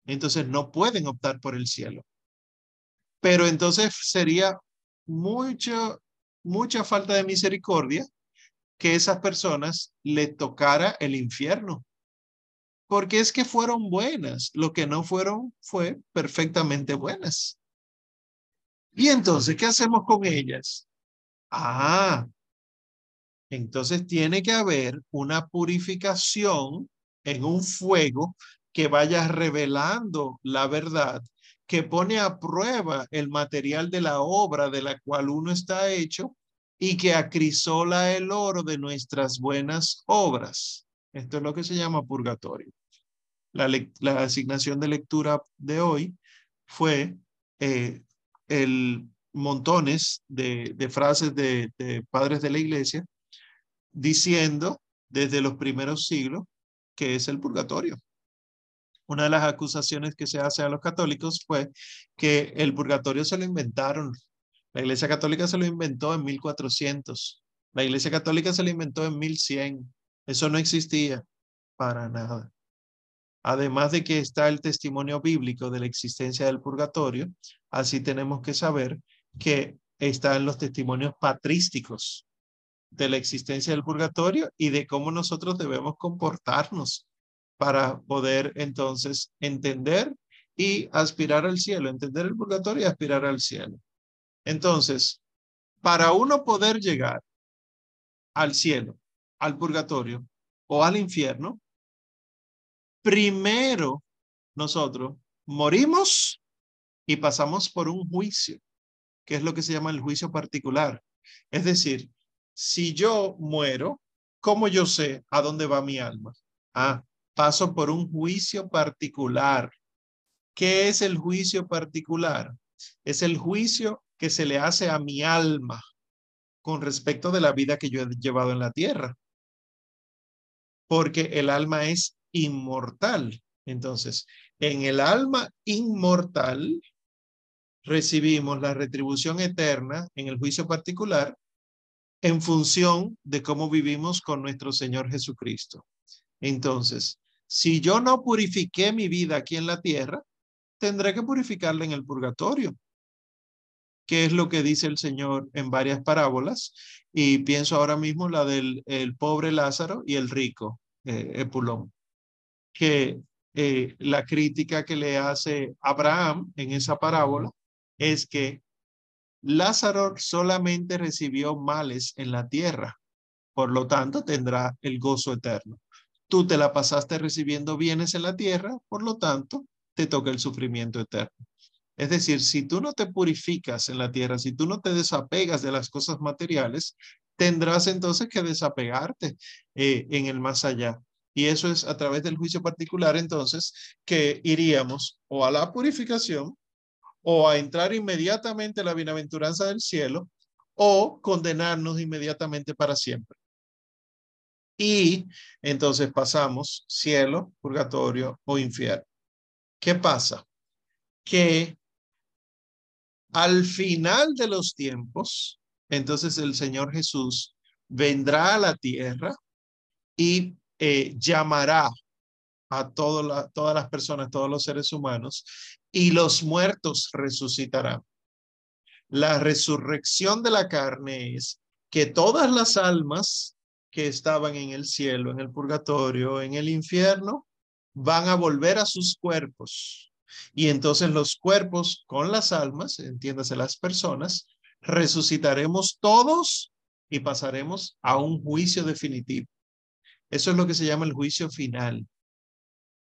Entonces no pueden optar por el cielo. Pero entonces sería mucho, mucha falta de misericordia que esas personas le tocara el infierno porque es que fueron buenas. Lo que no fueron fue perfectamente buenas. Y entonces, ¿qué hacemos con ellas? Ah, entonces tiene que haber una purificación en un fuego que vaya revelando la verdad, que pone a prueba el material de la obra de la cual uno está hecho y que acrisola el oro de nuestras buenas obras. Esto es lo que se llama purgatorio la, asignación de lectura de hoy fue eh, el montones de, frases de, de padres de la iglesia diciendo desde los primeros siglos que es el purgatorio. Una de las acusaciones que se hace a los católicos fue que el purgatorio se lo inventaron. La Iglesia Católica se lo inventó en 1400. La Iglesia Católica se lo inventó en 1100. Eso no existía para nada. Además de que está el testimonio bíblico de la existencia del purgatorio, así tenemos que saber que están los testimonios patrísticos de la existencia del purgatorio y de cómo nosotros debemos comportarnos para poder entonces entender y aspirar al cielo, entender el purgatorio y aspirar al cielo. Entonces, para uno poder llegar al cielo, al purgatorio o al infierno, primero nosotros morimos y pasamos por un juicio, que es lo que se llama el juicio particular. Es decir, si yo muero, ¿cómo yo sé a dónde va mi alma? Ah, paso por un juicio particular. ¿Qué es el juicio particular? Es el juicio que se le hace a mi alma con respecto de la vida que yo he llevado en la tierra. Porque el alma es inmortal. Entonces, en el alma inmortal recibimos la retribución eterna en el juicio particular en función de cómo vivimos con nuestro Señor Jesucristo. Entonces, si yo no purifiqué mi vida aquí en la tierra, tendré que purificarla en el purgatorio, que es lo que dice el Señor en varias parábolas. Y pienso ahora mismo la del el pobre Lázaro y el rico eh, Epulón que eh, la crítica que le hace Abraham en esa parábola es que Lázaro solamente recibió males en la tierra, por lo tanto tendrá el gozo eterno. Tú te la pasaste recibiendo bienes en la tierra, por lo tanto te toca el sufrimiento eterno. Es decir, si tú no te purificas en la tierra, si tú no te desapegas de las cosas materiales, tendrás entonces que desapegarte eh, en el más allá. Y eso es a través del juicio particular, entonces, que iríamos o a la purificación o a entrar inmediatamente a la bienaventuranza del cielo o condenarnos inmediatamente para siempre. Y entonces pasamos cielo, purgatorio o infierno. ¿Qué pasa? Que al final de los tiempos, entonces el Señor Jesús vendrá a la tierra y eh, llamará a todas las personas, todos los seres humanos, y los muertos resucitarán. La resurrección de la carne es que todas las almas que estaban en el cielo, en el purgatorio, en el infierno, van a volver a sus cuerpos. Y entonces los cuerpos con las almas, entiéndase las personas, resucitaremos todos y pasaremos a un juicio definitivo. Eso es lo que se llama el juicio final.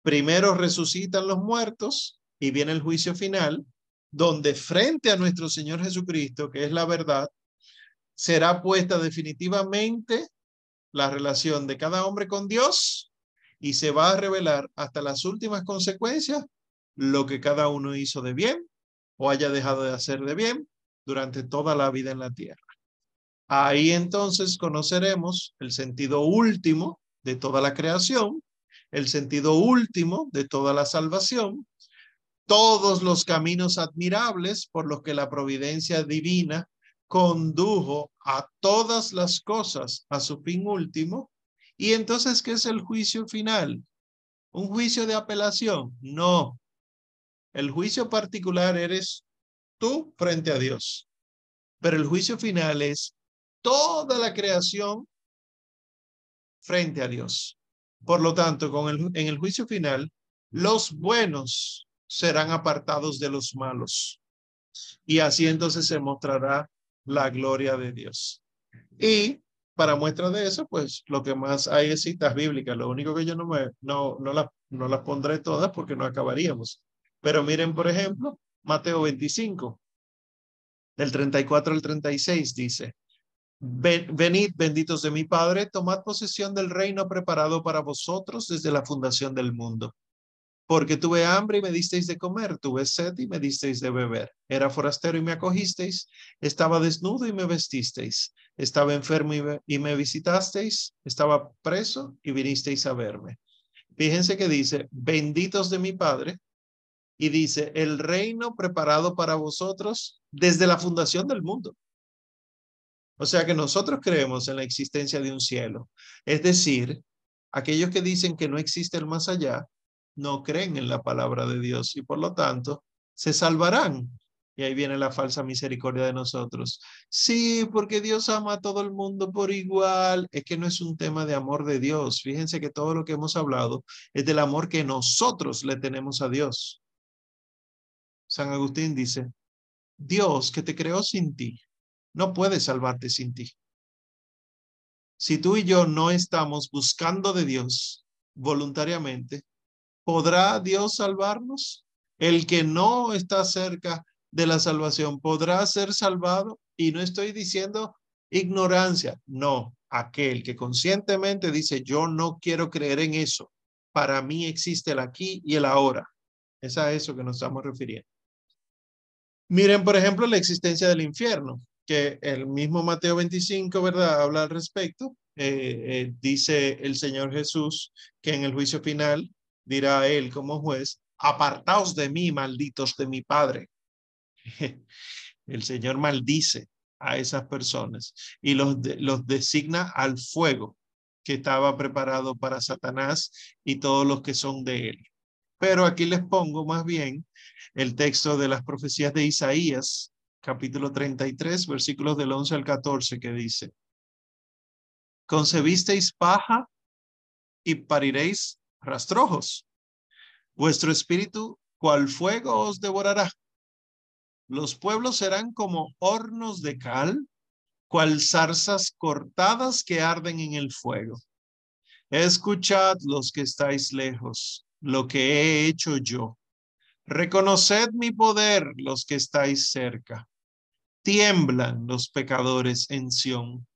Primero resucitan los muertos y viene el juicio final, donde frente a nuestro Señor Jesucristo, que es la verdad, será puesta definitivamente la relación de cada hombre con Dios y se va a revelar hasta las últimas consecuencias lo que cada uno hizo de bien o haya dejado de hacer de bien durante toda la vida en la tierra. Ahí entonces conoceremos el sentido último de toda la creación, el sentido último de toda la salvación todos los caminos admirables por los que la providencia divina condujo a todas las cosas a su fin último. Y entonces, ¿qué es el juicio final? ¿Un juicio de apelación? No. El juicio particular eres tú frente a Dios. Pero el juicio final es toda la creación frente a Dios. Por lo tanto, con el, en el juicio final, los buenos serán apartados de los malos. Y así entonces se mostrará la gloria de Dios. Y para muestra de eso, pues lo que más hay es citas bíblicas. Lo único que yo no me, no, no las no las pondré todas porque no acabaríamos. Pero miren, por ejemplo, Mateo 25, del 34 al 36 dice, venid benditos de mi Padre, tomad posesión del reino preparado para vosotros desde la fundación del mundo porque tuve hambre y me disteis de comer, tuve sed y me disteis de beber. Era forastero y me acogisteis, estaba desnudo y me vestisteis, estaba enfermo y me, visitasteis, estaba preso y vinisteis a verme. Fíjense que dice, benditos de mi Padre, y dice, el reino preparado para vosotros desde la fundación del mundo. O sea que nosotros creemos en la existencia de un cielo. Es decir, aquellos que dicen que no existe el más allá, no creen en la palabra de Dios y por lo tanto se salvarán. Y ahí viene la falsa misericordia de nosotros. Sí, porque Dios ama a todo el mundo por igual. Es que no es un tema de amor de Dios. Fíjense que todo lo que hemos hablado es del amor que nosotros le tenemos a Dios. San Agustín dice, Dios que te creó sin ti, no puede salvarte sin ti. Si tú y yo no estamos buscando de Dios voluntariamente, ¿Podrá Dios salvarnos? El que no está cerca de la salvación, ¿podrá ser salvado? Y no estoy diciendo ignorancia, no, aquel que conscientemente dice, yo no quiero creer en eso. Para mí existe el aquí y el ahora. Es a eso que nos estamos refiriendo. Miren, por ejemplo, la existencia del infierno, que el mismo Mateo 25, ¿verdad? Habla al respecto. Eh, eh, dice el Señor Jesús que en el juicio final dirá él como juez, apartaos de mí, malditos de mi Padre. El Señor maldice a esas personas y los, los designa al fuego que estaba preparado para Satanás y todos los que son de él. Pero aquí les pongo más bien el texto de las profecías de Isaías, capítulo 33, versículos del 11 al 14, que dice, concebisteis paja y pariréis rastrojos. Vuestro espíritu, cual fuego os devorará. Los pueblos serán como hornos de cal, cual zarzas cortadas que arden en el fuego. Escuchad los que estáis lejos, lo que he hecho yo. Reconoced mi poder los que estáis cerca. Tiemblan los pecadores en Sión.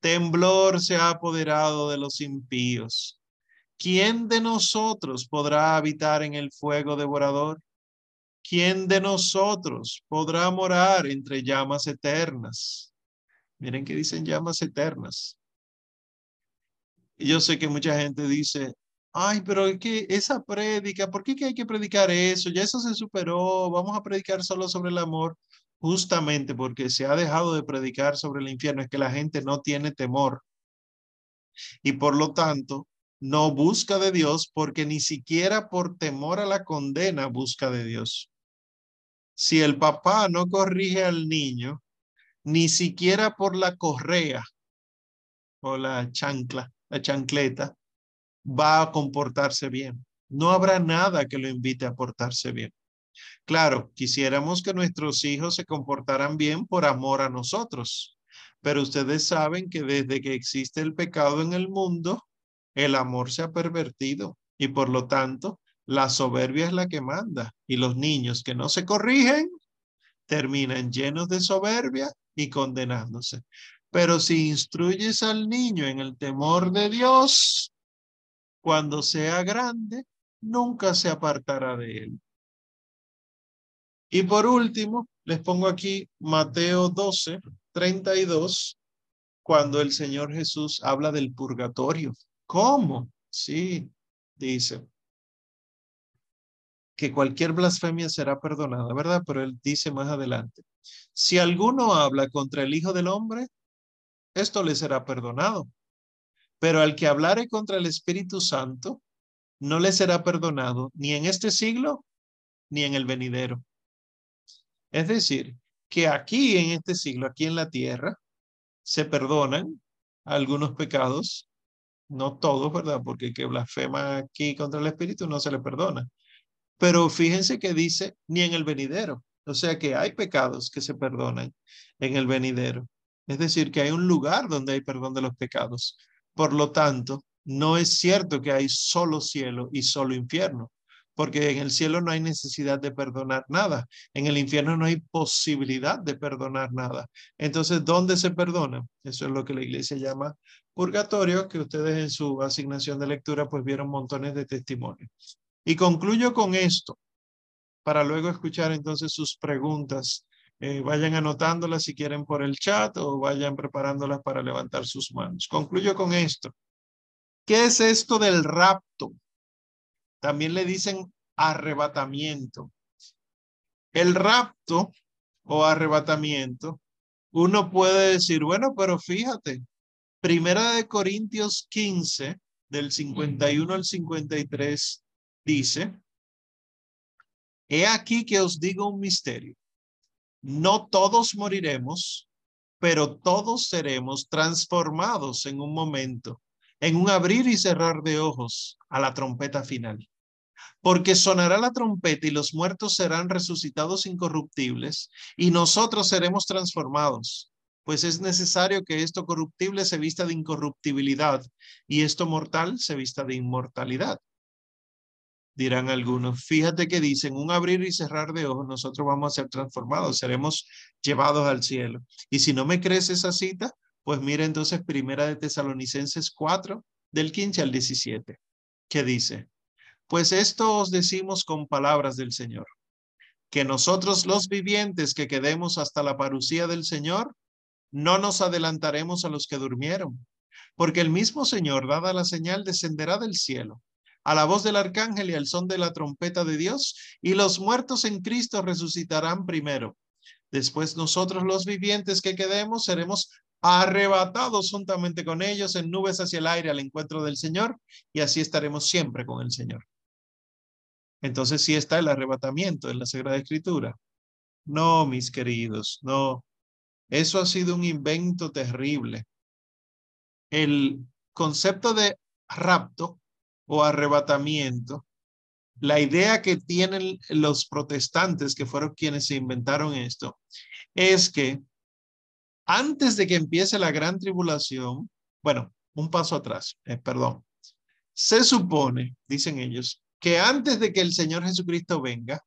Temblor se ha apoderado de los impíos. ¿Quién de nosotros podrá habitar en el fuego devorador? ¿Quién de nosotros podrá morar entre llamas eternas? Miren que dicen llamas eternas. Y yo sé que mucha gente dice, ay, pero es que esa prédica, ¿por qué hay que predicar eso? Ya eso se superó, vamos a predicar solo sobre el amor. Justamente porque se ha dejado de predicar sobre el infierno, es que la gente no tiene temor. Y por lo tanto, no busca de Dios porque ni siquiera por temor a la condena busca de Dios. Si el papá no corrige al niño, ni siquiera por la correa o la chancla, la chancleta, va a comportarse bien. No habrá nada que lo invite a portarse bien. Claro, quisiéramos que nuestros hijos se comportaran bien por amor a nosotros, pero ustedes saben que desde que existe el pecado en el mundo, el amor se ha pervertido y por lo tanto la soberbia es la que manda y los niños que no se corrigen terminan llenos de soberbia y condenándose. Pero si instruyes al niño en el temor de Dios, cuando sea grande, nunca se apartará de él. Y por último, les pongo aquí Mateo 12, 32, cuando el Señor Jesús habla del purgatorio. ¿Cómo? Sí, dice que cualquier blasfemia será perdonada, ¿verdad? Pero él dice más adelante, si alguno habla contra el Hijo del Hombre, esto le será perdonado. Pero al que hablare contra el Espíritu Santo, no le será perdonado ni en este siglo ni en el venidero. Es decir, que aquí en este siglo, aquí en la tierra, se perdonan algunos pecados, no todos, ¿verdad? Porque el que blasfema aquí contra el Espíritu no se le perdona. Pero fíjense que dice ni en el venidero. O sea que hay pecados que se perdonan en el venidero. Es decir, que hay un lugar donde hay perdón de los pecados. Por lo tanto, no es cierto que hay solo cielo y solo infierno, porque en el cielo no hay necesidad de perdonar nada. En el infierno no hay posibilidad de perdonar nada. Entonces, ¿dónde se perdona? Eso es lo que la iglesia llama purgatorio, que ustedes en su asignación de lectura pues vieron montones de testimonios. Y concluyo con esto, para luego escuchar entonces sus preguntas eh, vayan anotándolas si quieren por el chat o vayan preparándolas para levantar sus manos. Concluyo con esto. ¿Qué es esto del rapto? También le dicen arrebatamiento. El rapto o arrebatamiento, uno puede decir, bueno, pero fíjate, Primera de Corintios 15, del 51 al 53, dice, He aquí que os digo un misterio. No todos moriremos, pero todos seremos transformados en un momento, en un abrir y cerrar de ojos a la trompeta final. Porque sonará la trompeta y los muertos serán resucitados incorruptibles y nosotros seremos transformados, pues es necesario que esto corruptible se vista de incorruptibilidad y esto mortal se vista de inmortalidad dirán algunos. Fíjate que dicen, un abrir y cerrar de ojos, nosotros vamos a ser transformados, seremos llevados al cielo. Y si no me crees esa cita, pues mira entonces Primera de Tesalonicenses 4, del 15 al 17, que dice, pues esto os decimos con palabras del Señor, que nosotros los vivientes que quedemos hasta la parucía del Señor, no nos adelantaremos a los que durmieron, porque el mismo Señor, dada la señal, descenderá del cielo a la voz del arcángel y al son de la trompeta de Dios, y los muertos en Cristo resucitarán primero. Después nosotros los vivientes que quedemos seremos arrebatados juntamente con ellos en nubes hacia el aire al encuentro del Señor, y así estaremos siempre con el Señor. Entonces sí está el arrebatamiento en la Sagrada Escritura. No, mis queridos, no. Eso ha sido un invento terrible. El concepto de rapto o arrebatamiento la idea que tienen los protestantes, que fueron quienes se inventaron esto, es que antes de que empiece la gran tribulación, bueno, un paso atrás, eh, perdón, se supone, dicen ellos, que antes de que el Señor Jesucristo venga,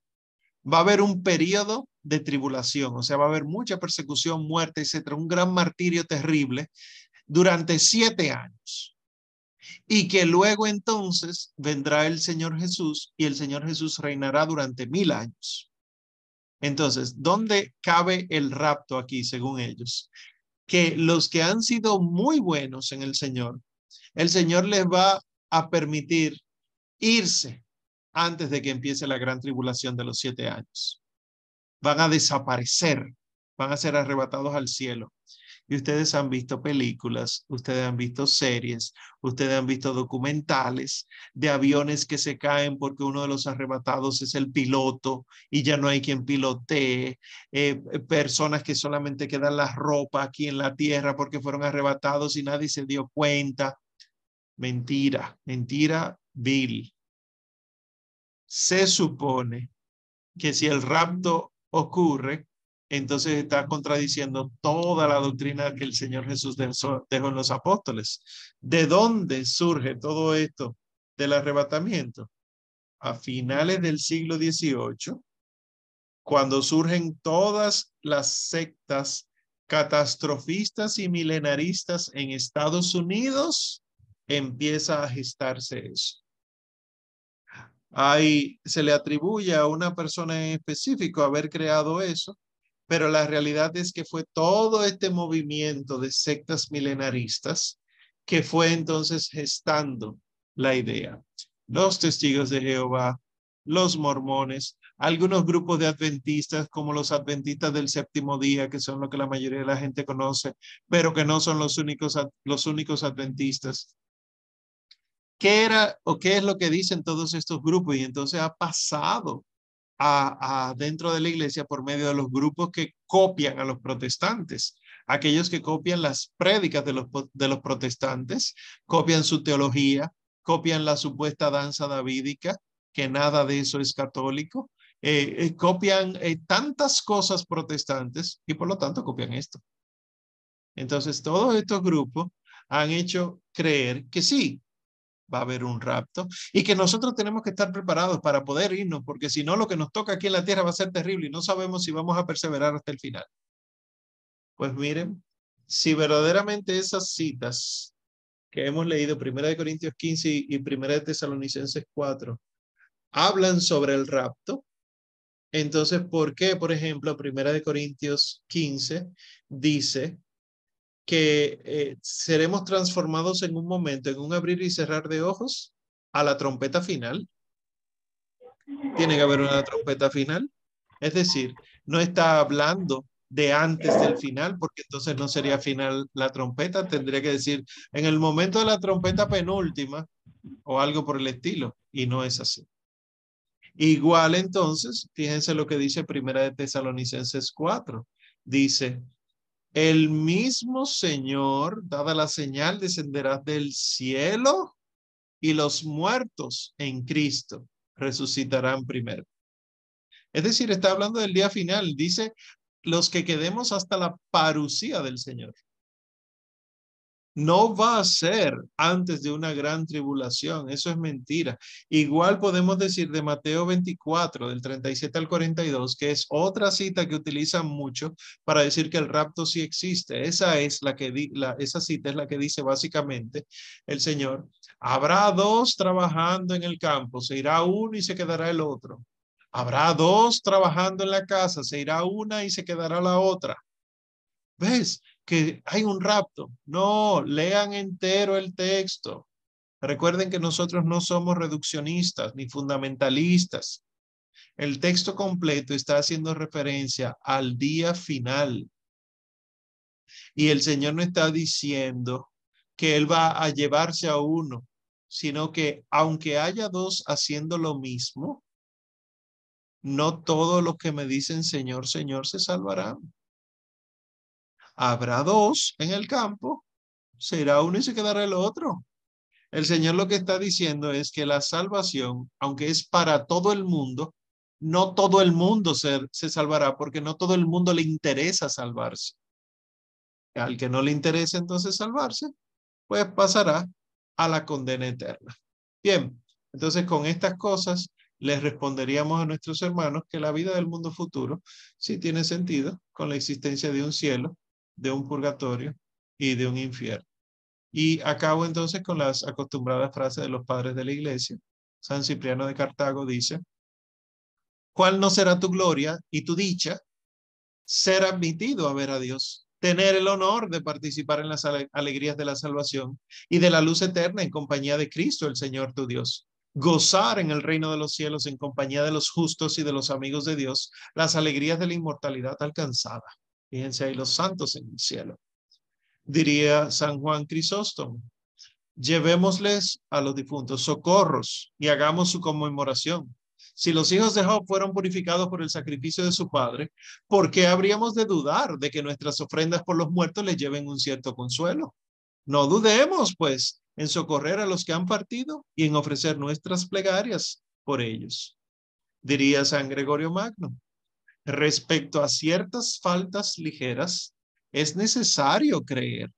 va a haber un periodo de tribulación, o sea, va a haber mucha persecución, muerte, etcétera, un gran martirio terrible durante siete años. Y que luego entonces vendrá el Señor Jesús y el Señor Jesús reinará durante mil años. Entonces, ¿dónde cabe el rapto aquí, según ellos? Que los que han sido muy buenos en el Señor, el Señor les va a permitir irse antes de que empiece la gran tribulación de los siete años. Van a desaparecer, van a ser arrebatados al cielo. Y ustedes han visto películas, ustedes han visto series, ustedes han visto documentales de aviones que se caen porque uno de los arrebatados es el piloto y ya no hay quien pilotee, eh, personas que solamente quedan la ropa aquí en la tierra porque fueron arrebatados y nadie se dio cuenta. Mentira, mentira vil. Se supone que si el rapto ocurre, entonces está contradiciendo toda la doctrina que el Señor Jesús dejó en los apóstoles. ¿De dónde surge todo esto del arrebatamiento? A finales del siglo XVIII, cuando surgen todas las sectas catastrofistas y milenaristas en Estados Unidos, empieza a gestarse eso. Ahí se le atribuye a una persona en específico haber creado eso, pero la realidad es que fue todo este movimiento de sectas milenaristas que fue entonces gestando la idea. Los testigos de Jehová, los mormones, algunos grupos de adventistas como los adventistas del séptimo día, que son lo que la mayoría de la gente conoce, pero que no son los únicos, los únicos adventistas. ¿Qué era o qué es lo que dicen todos estos grupos? Y entonces ha pasado a, dentro de la iglesia por medio de los grupos que copian a los protestantes. Aquellos que copian las prédicas de los, de los protestantes, copian su teología, copian la supuesta danza davídica, que nada de eso es católico, eh, eh, copian eh, tantas cosas protestantes y por lo tanto copian esto. Entonces, todos estos grupos han hecho creer que sí, va a haber un rapto y que nosotros tenemos que estar preparados para poder irnos, porque si no, lo que nos toca aquí en la tierra va a ser terrible y no sabemos si vamos a perseverar hasta el final. Pues miren, si verdaderamente esas citas que hemos leído, Primera de Corintios 15 y Primera de Tesalonicenses 4, hablan sobre el rapto, entonces, ¿por qué, por ejemplo, Primera de Corintios 15 dice que eh, seremos transformados en un momento, en un abrir y cerrar de ojos, a la trompeta final. Tiene que haber una trompeta final. Es decir, no está hablando de antes del final, porque entonces no sería final la trompeta, tendría que decir en el momento de la trompeta penúltima o algo por el estilo, y no es así. Igual entonces, fíjense lo que dice Primera de Tesalonicenses 4. Dice, el mismo Señor, dada la señal, descenderá del cielo y los muertos en Cristo resucitarán primero. Es decir, está hablando del día final. Dice, los que quedemos hasta la parucía del Señor no va a ser antes de una gran tribulación. Eso es mentira. Igual podemos decir de Mateo 24, del 37 al 42, que es otra cita que utilizan mucho para decir que el rapto sí existe. Esa es la que la, esa cita es la que dice básicamente el Señor. Habrá dos trabajando en el campo, se irá uno y se quedará el otro. Habrá dos trabajando en la casa, se irá una y se quedará la otra. ¿Ves? Que hay un rapto. No, lean entero el texto. Recuerden que nosotros no somos reduccionistas ni fundamentalistas. El texto completo está haciendo referencia al día final. Y el Señor no está diciendo que Él va a llevarse a uno, sino que aunque haya dos haciendo lo mismo, no todos los que me dicen Señor, Señor se salvarán. Habrá dos en el campo, será uno y se quedará el otro. El Señor lo que está diciendo es que la salvación, aunque es para todo el mundo, no todo el mundo se, se salvará porque no todo el mundo le interesa salvarse. Al que no le interesa entonces salvarse, pues pasará a la condena eterna. Bien, entonces con estas cosas les responderíamos a nuestros hermanos que la vida del mundo futuro sí tiene sentido con la existencia de un cielo, de un purgatorio y de un infierno. Y acabo entonces con las acostumbradas frases de los padres de la iglesia. San Cipriano de Cartago dice, ¿cuál no será tu gloria y tu dicha? Ser admitido a ver a Dios, tener el honor de participar en las alegrías de la salvación y de la luz eterna en compañía de Cristo, el Señor tu Dios gozar en el reino de los cielos en compañía de los justos y de los amigos de Dios, las alegrías de la inmortalidad alcanzada. Fíjense ahí los santos en el cielo. Diría San Juan Crisóstomo, llevémosles a los difuntos socorros y hagamos su conmemoración. Si los hijos de Job fueron purificados por el sacrificio de su padre, ¿por qué habríamos de dudar de que nuestras ofrendas por los muertos les lleven un cierto consuelo? No dudemos, pues, en socorrer a los que han partido y en ofrecer nuestras plegarias por ellos. Diría San Gregorio Magno, respecto a ciertas faltas ligeras, es necesario creer.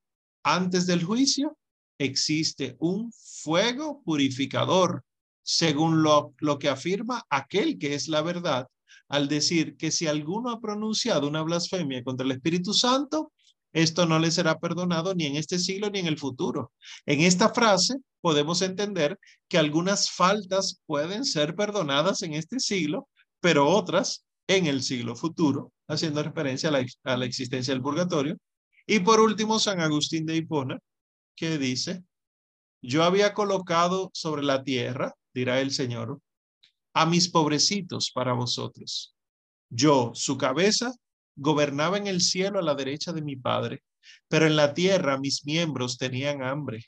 Antes del juicio existe un fuego purificador, según lo, lo que afirma aquel que es la verdad, al decir que si alguno ha pronunciado una blasfemia contra el Espíritu Santo, esto no le será perdonado ni en este siglo ni en el futuro. En esta frase podemos entender que algunas faltas pueden ser perdonadas en este siglo, pero otras en el siglo futuro, haciendo referencia a la, existencia del purgatorio. Y por último, San Agustín de Hipona, que dice, yo había colocado sobre la tierra, dirá el Señor, a mis pobrecitos para vosotros. Yo, su cabeza, Gobernaba en el cielo a la derecha de mi Padre, pero en la tierra mis miembros tenían hambre.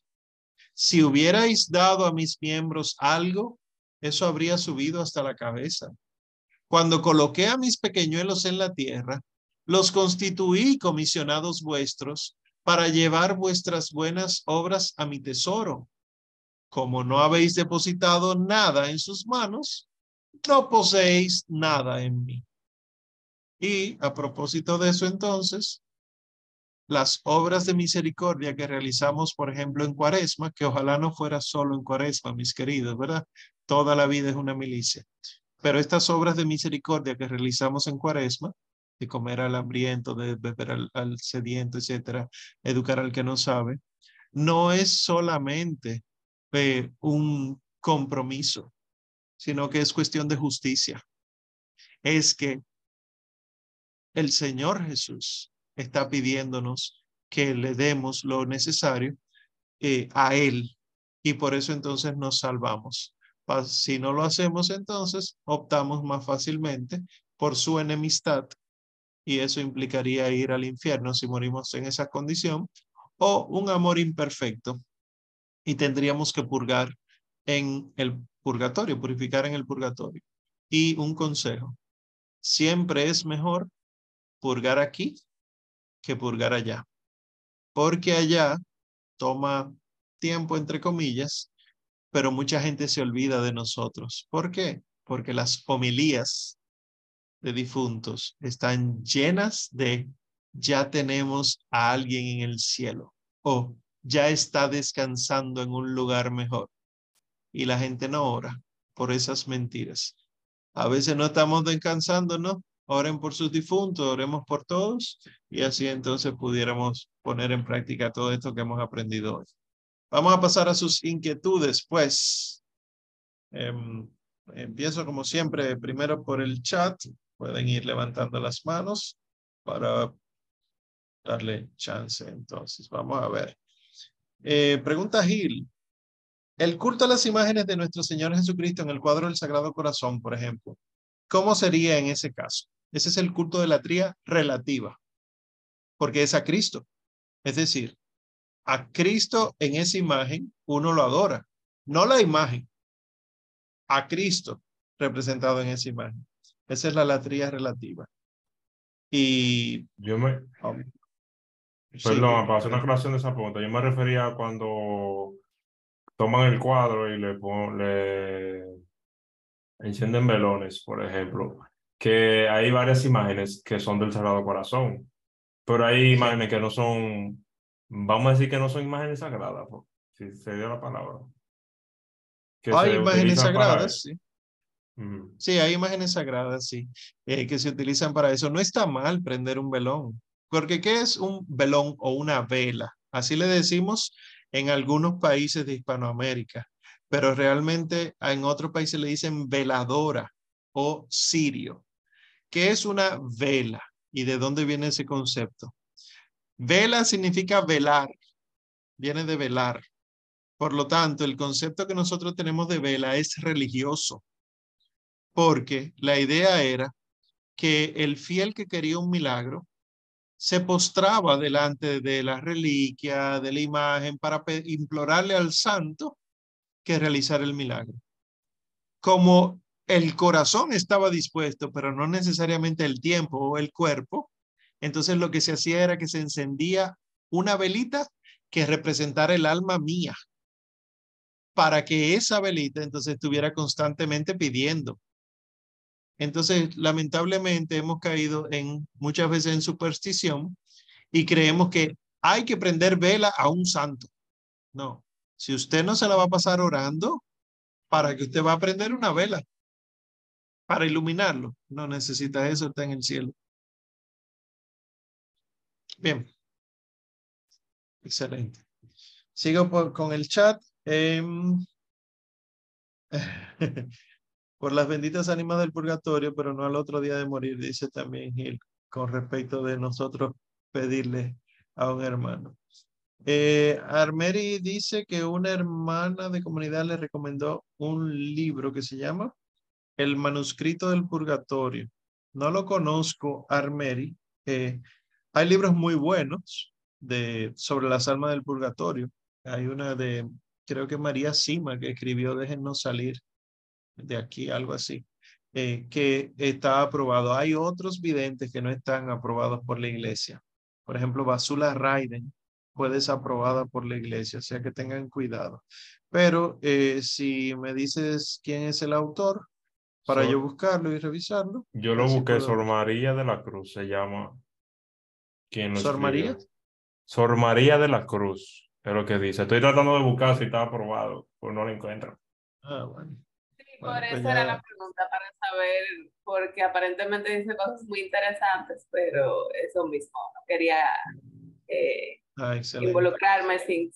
Si hubierais dado a mis miembros algo, eso habría subido hasta la cabeza. Cuando coloqué a mis pequeñuelos en la tierra, los constituí comisionados vuestros para llevar vuestras buenas obras a mi tesoro. Como no habéis depositado nada en sus manos, no poseéis nada en mí. Y a propósito de eso, entonces, las obras de misericordia que realizamos, por ejemplo, en Cuaresma, que ojalá no fuera solo en Cuaresma, mis queridos, ¿verdad? Toda la vida es una milicia. Pero estas obras de misericordia que realizamos en Cuaresma, de comer al hambriento, de beber al, sediento, etcétera, educar al que no sabe, no es solamente eh, un compromiso, sino que es cuestión de justicia. Es que el Señor Jesús está pidiéndonos que le demos lo necesario eh, a Él y por eso entonces nos salvamos. Si no lo hacemos, entonces optamos más fácilmente por su enemistad y eso implicaría ir al infierno si morimos en esa condición o un amor imperfecto y tendríamos que purgar en el purgatorio, purificar en el purgatorio. Y un consejo, siempre es mejor purgar aquí que purgar allá. Porque allá toma tiempo, entre comillas, pero mucha gente se olvida de nosotros. ¿Por qué? Porque las homilías de difuntos están llenas de ya tenemos a alguien en el cielo o ya está descansando en un lugar mejor. Y la gente no ora por esas mentiras. A veces no estamos descansando, ¿no? oren por sus difuntos, oremos por todos y así entonces pudiéramos poner en práctica todo esto que hemos aprendido hoy. Vamos a pasar a sus inquietudes, pues. Em, empiezo como siempre, primero por el chat. Pueden ir levantando las manos para darle chance. Entonces, vamos a ver. Eh, pregunta Gil. El culto a las imágenes de nuestro Señor Jesucristo en el cuadro del Sagrado Corazón, por ejemplo, ¿cómo sería en ese caso? Ese es el culto de la tría relativa, porque es a Cristo. Es decir, a Cristo en esa imagen uno lo adora, no la imagen, a Cristo representado en esa imagen. Esa es la latría relativa. Y yo me... Perdón, para hacer una aclaración de esa pregunta, yo me refería a cuando toman el cuadro y le, le encienden velones, por ejemplo, que hay varias imágenes que son del Sagrado Corazón, pero hay imágenes que no son, vamos a decir que no son imágenes sagradas, si se dio la palabra. hay imágenes sagradas, sí. Sí, hay imágenes sagradas, sí, eh, que se utilizan para eso. No está mal prender un velón, porque ¿qué es un velón o una vela? Así le decimos en algunos países de Hispanoamérica, pero realmente en otros países le dicen veladora o sirio. ¿Qué es una vela y de dónde viene ese concepto? Vela significa velar, viene de velar. Por lo tanto, el concepto que nosotros tenemos de vela es religioso, porque la idea era que el fiel que quería un milagro se postraba delante de la reliquia, de la imagen, para implorarle al santo que realizara el milagro. Como el corazón estaba dispuesto, pero no necesariamente el tiempo o el cuerpo, entonces lo que se hacía era que se encendía una velita que representara el alma mía, para que esa velita entonces estuviera constantemente pidiendo entonces, lamentablemente hemos caído en muchas veces en superstición y creemos que hay que prender vela a un santo. No, si usted no se la va a pasar orando, para que usted va a prender una vela para iluminarlo. No necesita eso, está en el cielo. Bien. Excelente. Sigo con el chat. Em, por las benditas ánimas del purgatorio, pero no al otro día de morir, dice también Gil, con respecto de nosotros pedirle a un hermano. Eh, Armeri dice que una hermana de comunidad le recomendó un libro que se llama El manuscrito del purgatorio. No lo conozco, Armeri. Eh, hay libros muy buenos de, sobre las almas del purgatorio. Hay una de, creo que María Sima, que escribió Déjennos salir de aquí, algo así, eh, que está aprobado. Hay otros videntes que no están aprobados por la iglesia. Por ejemplo, Basula Raiden puede ser aprobada por la iglesia, o sea que tengan cuidado. Pero eh, si me dices quién es el autor, para yo buscarlo y revisarlo. Yo lo busqué, Sor María de la Cruz se llama. ¿Quién ¿Sor María? Sor María de la Cruz, es lo que dice. Estoy tratando de buscar si está aprobado, pues no lo encuentro. Ah, bueno por pues eso era la pregunta, para saber, porque aparentemente dice cosas muy interesantes, pero eso mismo, no quería eh, ah, involucrarme sin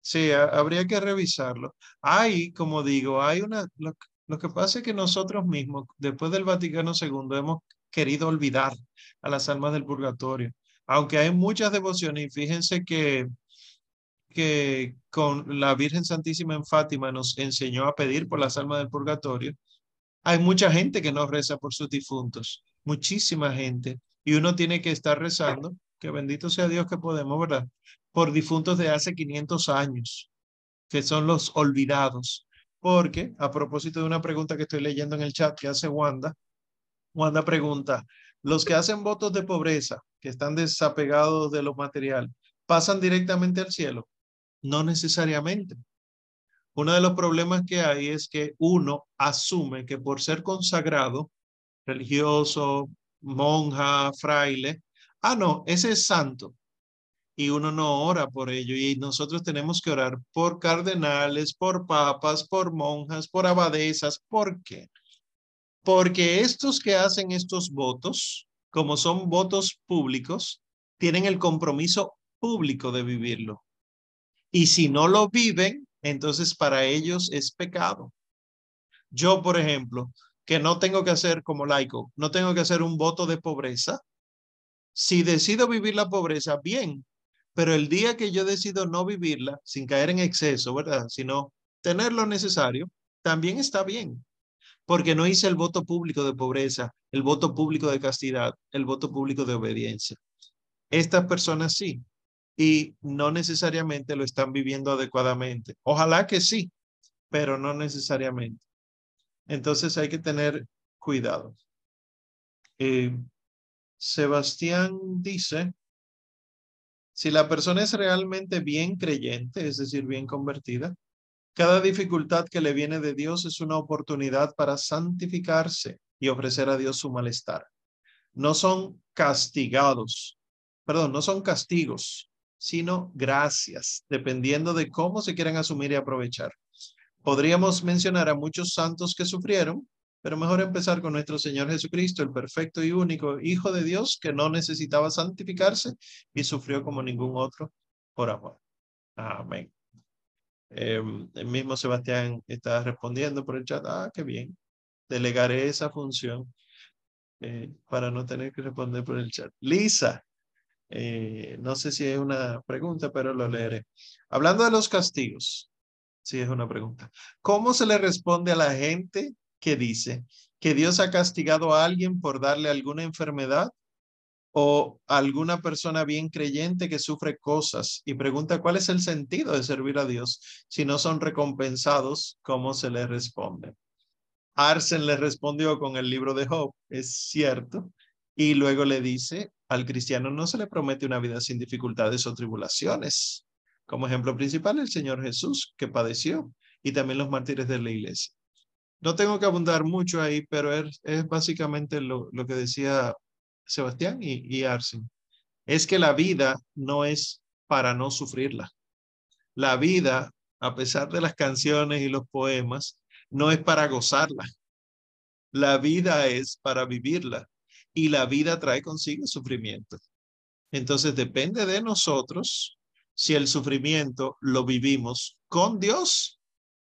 Sí, habría que revisarlo. Hay, como digo, hay una, lo, lo, que pasa es que nosotros mismos, después del Vaticano II, hemos querido olvidar a las almas del purgatorio. Aunque hay muchas devociones, y fíjense que que con la Virgen Santísima en Fátima nos enseñó a pedir por las almas del purgatorio, hay mucha gente que no reza por sus difuntos, muchísima gente, y uno tiene que estar rezando, que bendito sea Dios que podemos, ¿verdad? Por difuntos de hace 500 años, que son los olvidados. Porque, a propósito de una pregunta que estoy leyendo en el chat que hace Wanda, Wanda pregunta, los que hacen votos de pobreza, que están desapegados de lo material, ¿pasan directamente al cielo? No necesariamente. Uno de los problemas que hay es que uno asume que por ser consagrado, religioso, monja, fraile, ah, no, ese es santo. Y uno no ora por ello. Y nosotros tenemos que orar por cardenales, por papas, por monjas, por abadesas. ¿Por qué? Porque estos que hacen estos votos, como son votos públicos, tienen el compromiso público de vivirlo. Y si no lo viven, entonces para ellos es pecado. Yo, por ejemplo, que no tengo que hacer como laico, no tengo que hacer un voto de pobreza. Si decido vivir la pobreza, bien, pero el día que yo decido no vivirla, sin caer en exceso, ¿verdad? Sino tener lo necesario, también está bien, porque no hice el voto público de pobreza, el voto público de castidad, el voto público de obediencia. Estas personas sí, y no necesariamente lo están viviendo adecuadamente. Ojalá que sí, pero no necesariamente. Entonces hay que tener cuidado. Eh, Sebastián dice, Si la persona es realmente bien creyente, es decir, bien convertida, cada dificultad que le viene de Dios es una oportunidad para santificarse y ofrecer a Dios su malestar. No son castigados, perdón, no son castigos, sino gracias, dependiendo de cómo se quieran asumir y aprovechar. Podríamos mencionar a muchos santos que sufrieron, pero mejor empezar con nuestro Señor Jesucristo, el perfecto y único Hijo de Dios que no necesitaba santificarse y sufrió como ningún otro por amor. Amén. Em, el mismo Sebastián está respondiendo por el chat. Ah, qué bien. Delegaré esa función eh, para no tener que responder por el chat. Lisa, eh, no sé si es una pregunta, pero lo leeré. Hablando de los castigos, sí es una pregunta. ¿Cómo se le responde a la gente que dice que Dios ha castigado a alguien por darle alguna enfermedad o alguna persona bien creyente que sufre cosas y pregunta cuál es el sentido de servir a Dios si no son recompensados, ¿cómo se le responde? Arsen le respondió con el libro de Job, es cierto, y luego le dice, al cristiano no se le promete una vida sin dificultades o tribulaciones. Como ejemplo principal, el Señor Jesús, que padeció, y también los mártires de la iglesia. No tengo que abundar mucho ahí, pero es, es básicamente lo, lo que decía Sebastián y, y Arsen, es que la vida no es para no sufrirla. La vida, a pesar de las canciones y los poemas, no es para gozarla. La vida es para vivirla y la vida trae consigo sufrimiento. Entonces depende de nosotros si el sufrimiento lo vivimos con Dios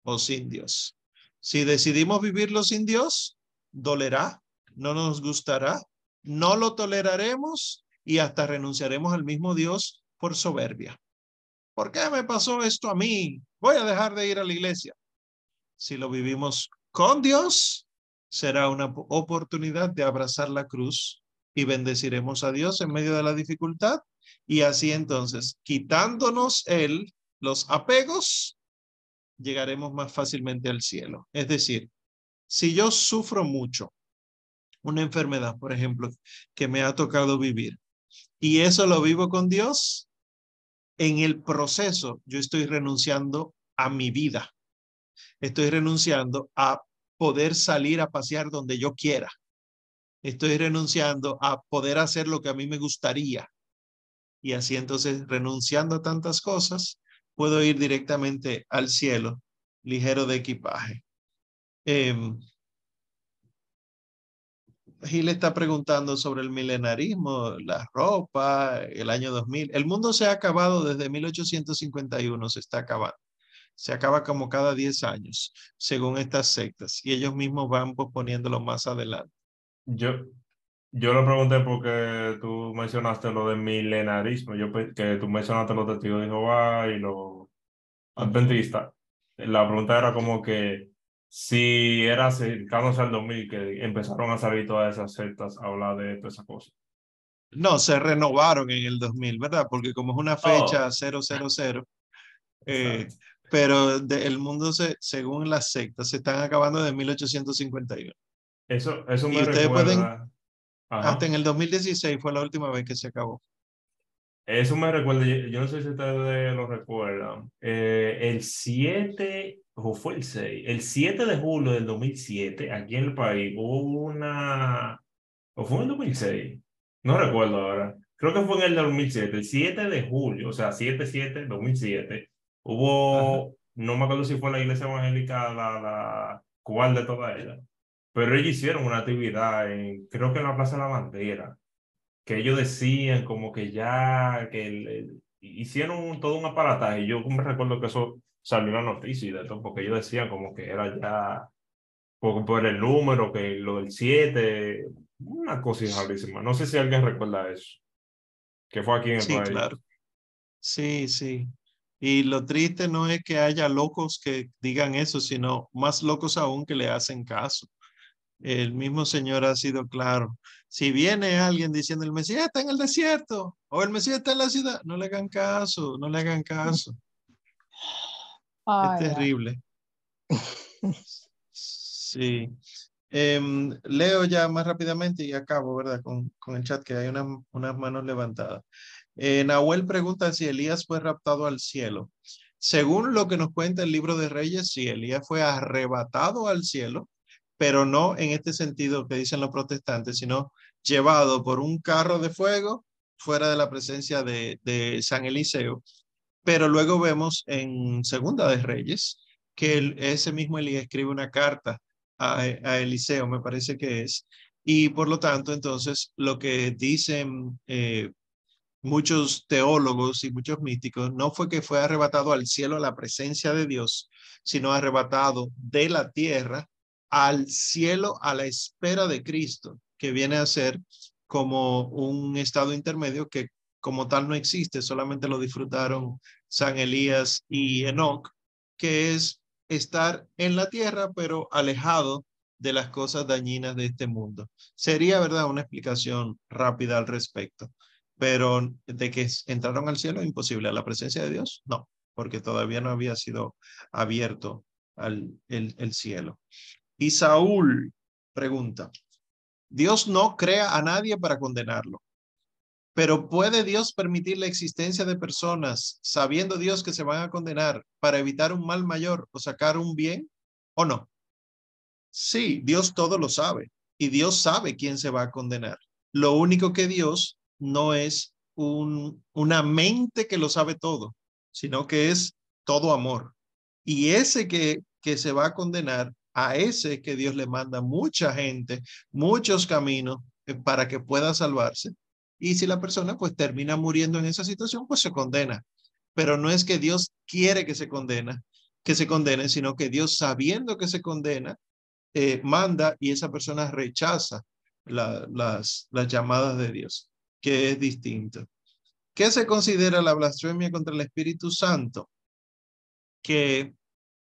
o sin Dios. Si decidimos vivirlo sin Dios, dolerá, no nos gustará, no lo toleraremos y hasta renunciaremos al mismo Dios por soberbia. ¿Por qué me pasó esto a mí? Voy a dejar de ir a la iglesia. Si lo vivimos con Dios, será una oportunidad de abrazar la cruz y bendeciremos a Dios en medio de la dificultad y así entonces, quitándonos Él los apegos, llegaremos más fácilmente al cielo. Es decir, si yo sufro mucho una enfermedad, por ejemplo, que me ha tocado vivir, y eso lo vivo con Dios, en el proceso yo estoy renunciando a mi vida. Estoy renunciando a poder salir a pasear donde yo quiera. Estoy renunciando a poder hacer lo que a mí me gustaría. Y así entonces, renunciando a tantas cosas, puedo ir directamente al cielo, ligero de equipaje. Eh, Gil está preguntando sobre el milenarismo, la ropa, el año 2000. El mundo se ha acabado desde 1851, se está acabando. Se acaba como cada 10 años, según estas sectas, y ellos mismos van posponiéndolo más adelante. Yo, yo lo pregunté porque tú mencionaste lo del milenarismo, yo que tú mencionaste los testigos de Jehová y los adventistas. La pregunta era como que si era cercano al 2000 que empezaron a salir todas esas sectas a hablar de todas esas cosas. No, se renovaron en el 2000, ¿verdad? Porque como es una fecha oh. 000, eh, pero el mundo, se, según las sectas, se están acabando de 1851. Eso, eso me y ustedes recuerda... hasta en el 2016 fue la última vez que se acabó. Eso me recuerda, yo, no sé si ustedes lo recuerdan, eh, el 7 o fue el 6, el 7 de julio del 2007, aquí en el país, hubo una, o fue en el 2006, no recuerdo ahora, creo que fue en el 2007, el 7 de julio, o sea, 7-7, 2007, hubo, no me acuerdo si fue la iglesia evangélica, la, la cual de todas ellas, pero ellos hicieron una actividad, en, creo que en la Plaza de la Bandera, que ellos decían como que ya, que hicieron todo un aparataje, yo me recuerdo que eso salió noticia y de todo, porque ellos decían como que era ya por, por el número, que lo del 7, una cosa rarísima. No sé si alguien recuerda eso, que fue aquí en el sí, Claro. Sí, sí. Y lo triste no es que haya locos que digan eso, sino más locos aún que le hacen caso. El mismo Señor ha sido claro. Si viene alguien diciendo el Mesías está en el desierto o el Mesías está en la ciudad, no le hagan caso, no le hagan caso es terrible. Sí. Em, leo ya más rápidamente y acabo, ¿verdad? Con, con el chat que hay unas, unas manos levantadas. Eh, Nahuel pregunta si Elías fue raptado al cielo. Según lo que nos cuenta el libro de Reyes, sí, Elías fue arrebatado al cielo, pero no en este sentido que dicen los protestantes, sino llevado por un carro de fuego fuera de la presencia de, San Eliseo. Pero luego vemos en Segunda de Reyes que ese mismo Elías escribe una carta a, a, Eliseo, me parece que es, y por lo tanto, entonces, lo que dicen eh, muchos teólogos y muchos místicos, no fue que fue arrebatado al cielo a la presencia de Dios, sino arrebatado de la tierra al cielo a la espera de Cristo, que viene a ser como un estado intermedio que como tal no existe, solamente lo disfrutaron San Elías y Enoch, que es estar en la tierra, pero alejado de las cosas dañinas de este mundo. Sería, ¿verdad?, una explicación rápida al respecto pero de que entraron al cielo, imposible. A la presencia de Dios, no, porque todavía no había sido abierto al, el, el cielo. Y Saúl pregunta, Dios no crea a nadie para condenarlo, pero ¿puede Dios permitir la existencia de personas sabiendo Dios que se van a condenar para evitar un mal mayor o sacar un bien o no? Sí, Dios todo lo sabe y Dios sabe quién se va a condenar. Lo único que Dios no es un, una mente que lo sabe todo, sino que es todo amor. Y ese que, que se va a condenar, a ese que Dios le manda mucha gente, muchos caminos eh, para que pueda salvarse. Y si la persona pues termina muriendo en esa situación, pues se condena. Pero no es que Dios quiere que se condena, que se condene, sino que Dios sabiendo que se condena, eh, manda y esa persona rechaza las, las llamadas de Dios que es distinto. ¿Qué se considera la blasfemia contra el Espíritu Santo? Que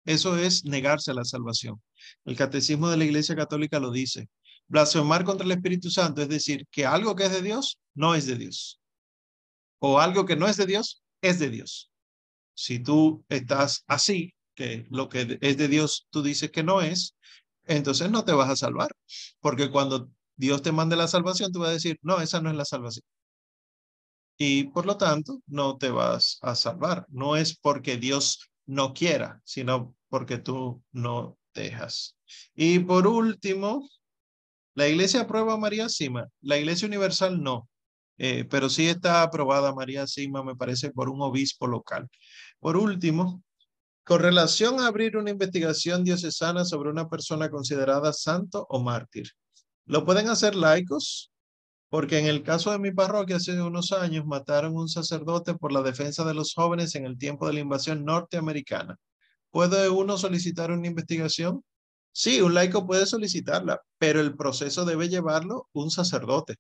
eso es negarse a la salvación. El catecismo de la Iglesia Católica lo dice. Blasfemar contra el Espíritu Santo es decir que algo que es de Dios no es de Dios. O algo que no es de Dios es de Dios. Si tú estás así, que lo que es de Dios tú dices que no es, entonces no te vas a salvar. Porque cuando Dios te mande la salvación, tú vas a decir, no, esa no es la salvación. Y por lo tanto, no te vas a salvar. No es porque Dios no quiera, sino porque tú no dejas. Y por último, la iglesia aprueba María Sima. La iglesia universal no. Eh, pero sí está aprobada María Sima, me parece, por un obispo local. Por último, con relación a abrir una investigación diocesana sobre una persona considerada santo o mártir. Lo pueden hacer laicos, porque en el caso de mi parroquia hace unos años mataron un sacerdote por la defensa de los jóvenes en el tiempo de la invasión norteamericana. ¿Puede uno solicitar una investigación? Sí, un laico puede solicitarla, pero el proceso debe llevarlo un sacerdote.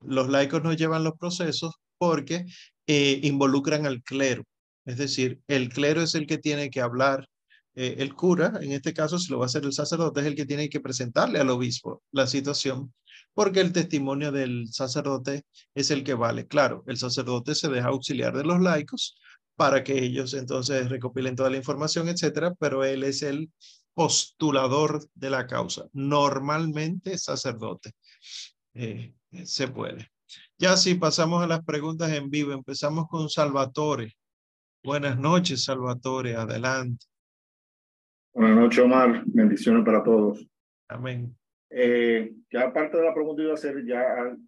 Los laicos no llevan los procesos porque eh, involucran al clero. Es decir, el clero es el que tiene que hablar eh, el cura, en este caso, si lo va a hacer el sacerdote, es el que tiene que presentarle al obispo la situación, porque el testimonio del sacerdote es el que vale. Claro, el sacerdote se deja auxiliar de los laicos para que ellos entonces recopilen toda la información, etcétera, pero él es el postulador de la causa. Normalmente sacerdote. Eh, se puede. Ya si pasamos a las preguntas en vivo, empezamos con Salvatore. Buenas noches, Salvatore, adelante. Buenas noches, Omar. Bendiciones para todos. Amén. Eh, ya aparte de la pregunta iba a hacer, ya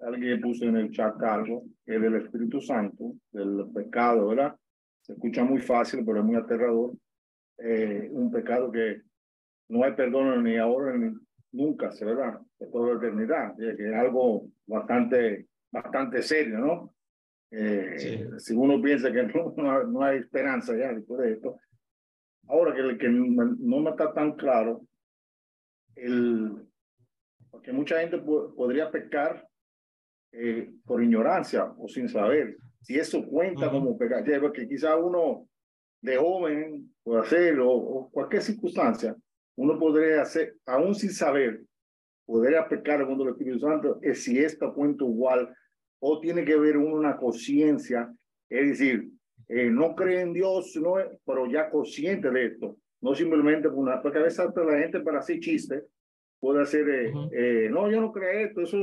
alguien puso en el chat algo, que del Espíritu Santo, del pecado, ¿verdad? Se escucha muy fácil, pero es muy aterrador. Eh, un pecado que no hay perdón ni ahora ni nunca, ¿verdad? De toda la eternidad. es algo bastante, bastante serio, ¿no? Eh, si uno piensa que no, no, hay esperanza ya después de esto, Ahora, que, que no me está tan claro, el, porque mucha gente podría pecar eh, por ignorancia o sin saber. Si eso cuenta como pecar, porque quizá uno de joven puede hacerlo o, cualquier circunstancia, uno podría hacer, aún sin saber, podría pecar el mundo del Espíritu Santo, es si esto cuenta igual o tiene que ver una conciencia, es decir, eh, no cree en Dios, no, pero ya consciente de esto, no simplemente por una, porque a veces la gente para hacer chiste puede hacer, eh, eh, no, yo no creo esto, eso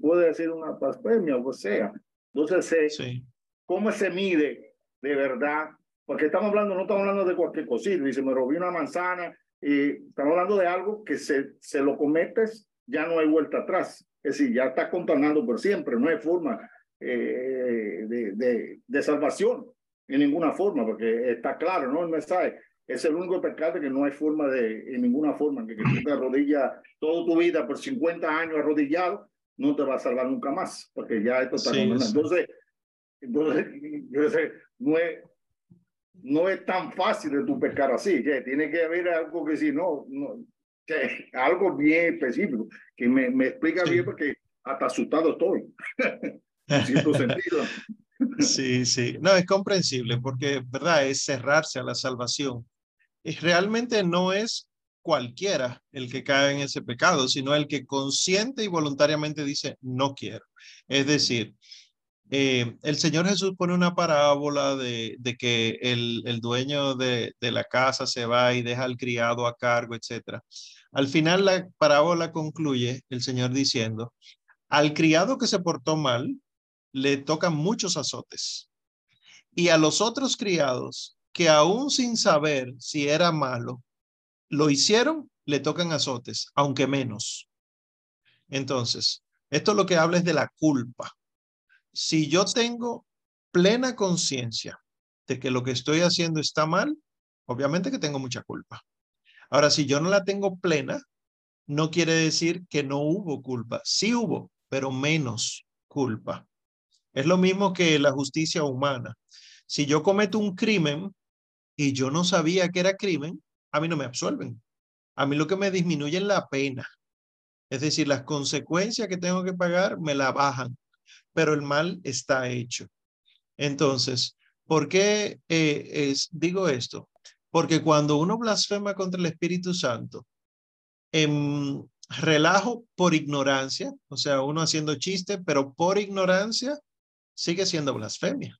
puede hacer una blasfemia o sea. Entonces se, cómo se mide de verdad, porque estamos hablando, no estamos hablando de cualquier cosita, dice, me robé una manzana, y estamos hablando de algo que se, se lo cometes, ya no hay vuelta atrás, es decir, ya está contaminando por siempre, no hay forma eh, de, de, de salvación en ninguna forma, porque está claro, ¿no? El mensaje es el único pecado que no hay forma de, en ninguna forma, que, que tú te arrodillas toda tu vida por 50 años arrodillado, no te va a salvar nunca más, porque ya esto está sí, Entonces, entonces, yo sé, no es, no es tan fácil de tu pecar así, que tiene que haber algo que si no, no que algo bien específico, que me, me explica sí. bien porque hasta asustado estoy, en cierto sentido. Sí, sí, no, es comprensible porque, ¿verdad? Es cerrarse a la salvación. Y realmente no es cualquiera el que cae en ese pecado, sino el que consciente y voluntariamente dice, no quiero. Es decir, eh, el Señor Jesús pone una parábola de, que el, el dueño de, de, la casa se va y deja al criado a cargo, etc. Al final la parábola concluye el Señor diciendo, al criado que se portó mal, le tocan muchos azotes. Y a los otros criados que aún sin saber si era malo, lo hicieron, le tocan azotes, aunque menos. Entonces, esto lo que habla es de la culpa. Si yo tengo plena conciencia de que lo que estoy haciendo está mal, obviamente que tengo mucha culpa. Ahora, si yo no la tengo plena, no quiere decir que no hubo culpa. Sí hubo, pero menos culpa. Es lo mismo que la justicia humana. Si yo cometo un crimen y yo no sabía que era crimen, a mí no me absuelven. A mí lo que me disminuye es la pena. Es decir, las consecuencias que tengo que pagar me la bajan, pero el mal está hecho. Entonces, ¿por qué eh, es, digo esto? Porque cuando uno blasfema contra el Espíritu Santo, en relajo por ignorancia, o sea, uno haciendo chiste, pero por ignorancia, sigue siendo blasfemia.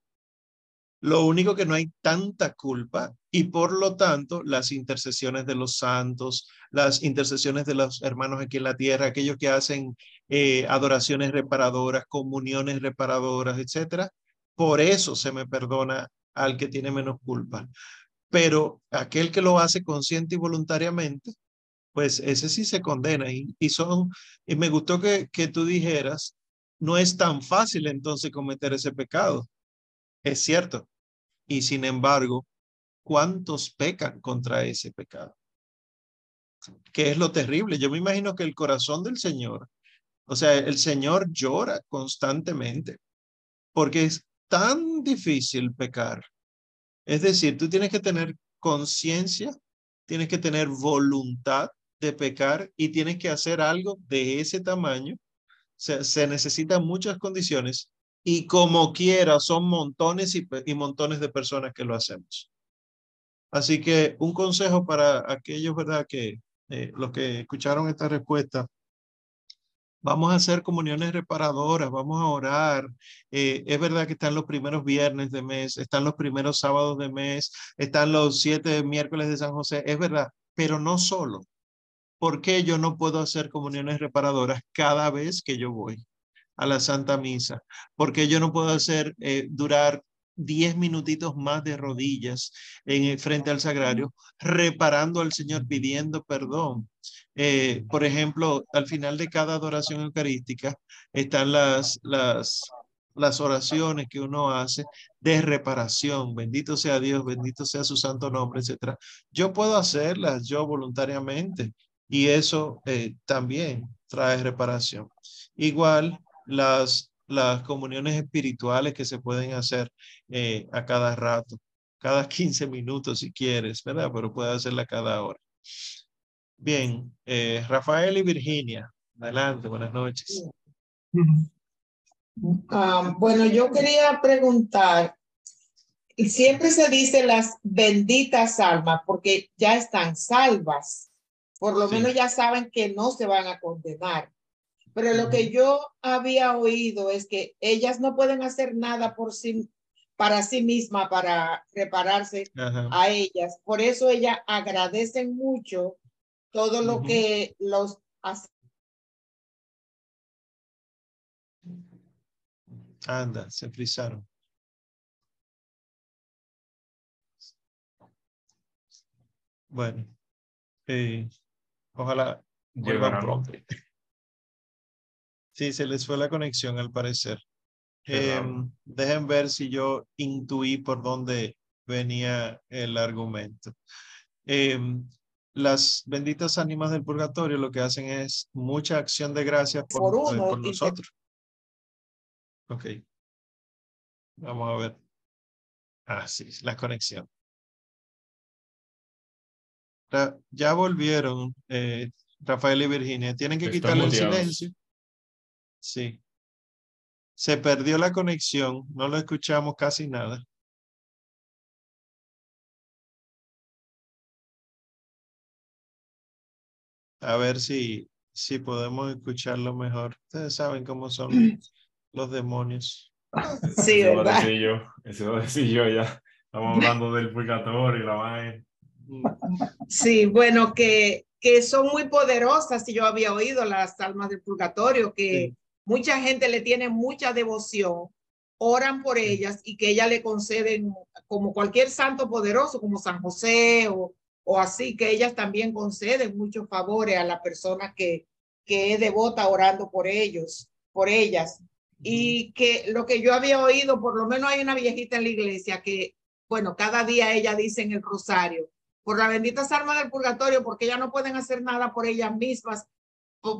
Lo único que no hay tanta culpa y por lo tanto las intercesiones de los santos, las intercesiones de los hermanos aquí en la tierra, aquellos que hacen eh, adoraciones reparadoras, comuniones reparadoras, etcétera, por eso se me perdona al que tiene menos culpa. Pero aquel que lo hace consciente y voluntariamente, pues ese sí se condena. Y, y son, y me gustó que, que tú dijeras no es tan fácil entonces cometer ese pecado. Es cierto. Y sin embargo, ¿cuántos pecan contra ese pecado? ¿Qué es lo terrible? Yo me imagino que el corazón del Señor, o sea, el Señor llora constantemente porque es tan difícil pecar. Es decir, tú tienes que tener conciencia, tienes que tener voluntad de pecar y tienes que hacer algo de ese tamaño se, necesitan muchas condiciones y como quiera son montones y montones de personas que lo hacemos. Así que un consejo para aquellos, ¿verdad? Que eh, los que escucharon esta respuesta, vamos a hacer comuniones reparadoras, vamos a orar. Eh, es verdad que están los primeros viernes de mes, están los primeros sábados de mes, están los siete miércoles de San José, es verdad, pero no solo. ¿Por qué yo no puedo hacer comuniones reparadoras cada vez que yo voy a la Santa Misa? ¿Por qué yo no puedo hacer eh, durar diez minutitos más de rodillas en frente al sagrario, reparando al Señor, pidiendo perdón? Eh, por ejemplo, al final de cada adoración eucarística están las, las, las oraciones que uno hace de reparación. Bendito sea Dios, bendito sea su santo nombre, etcétera. Yo puedo hacerlas yo voluntariamente y eso eh, también trae reparación. Igual las, las comuniones espirituales que se pueden hacer eh, a cada rato, cada 15 minutos si quieres, ¿verdad? Pero puede hacerla cada hora. Bien, eh, Rafael y Virginia, adelante, buenas noches. Ah, bueno, yo quería preguntar, siempre se dice las benditas almas porque ya están salvas por lo sí. menos ya saben que no se van a condenar. Pero lo que yo había oído es que ellas no pueden hacer nada por sí, para sí misma, para repararse a ellas. Por eso ellas agradecen mucho todo lo que los hacen. Anda, se frizaron. Bueno, eh, ojalá vuelvan pronto. Sí, se les fue la conexión al parecer. Em, dejen ver si yo intuí por dónde venía el argumento. Em, las benditas ánimas del purgatorio lo que hacen es mucha acción de gracias por, por nosotros. Ok. Vamos a ver. Ah, sí, la conexión. Ya volvieron eh, Rafael y Virginia. Tienen que quitarle el silencio. Sí. Se perdió la conexión. No lo escuchamos casi nada. A ver si, si podemos escucharlo mejor. Ustedes saben cómo son los demonios. Sí, eso ¿verdad? Lo yo, eso lo decía yo ya. Estamos hablando del purgatorio y la vaina. Sí, bueno, que, que son muy poderosas, y yo había oído las almas del purgatorio, que mucha gente le tiene mucha devoción, oran por ellas y que ellas le conceden, como cualquier santo poderoso, como San José o, o así, que ellas también conceden muchos favores a la persona que, que es devota orando por ellos, por ellas. Y que lo que yo había oído, por lo menos hay una viejita en la iglesia que, bueno, cada día ella dice en el rosario, por las benditas armas del purgatorio, porque ellas no pueden hacer nada por ellas mismas,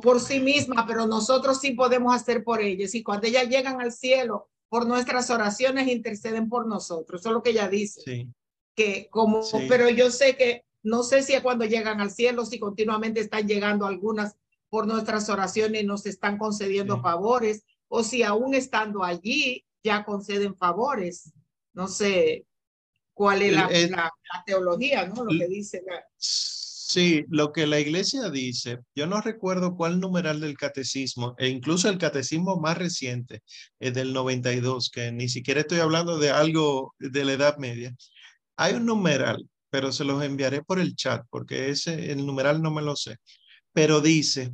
por sí mismas, pero nosotros sí podemos hacer por ellas. Y cuando ellas llegan al cielo, por nuestras oraciones interceden por nosotros. Eso es lo que ella dice. Sí. Que como, pero yo sé que, no sé si es cuando llegan al cielo, si continuamente están llegando algunas por nuestras oraciones nos están concediendo favores, o si aún estando allí ya conceden favores. No sé, cuál es la, teología, ¿no? Lo que dice Sí, lo que la iglesia dice, yo no recuerdo cuál numeral del catecismo, e incluso el catecismo más reciente, es del 92, que ni siquiera estoy hablando de algo de la Edad Media. Hay un numeral, pero se los enviaré por el chat, porque ese, el numeral no me lo sé, pero dice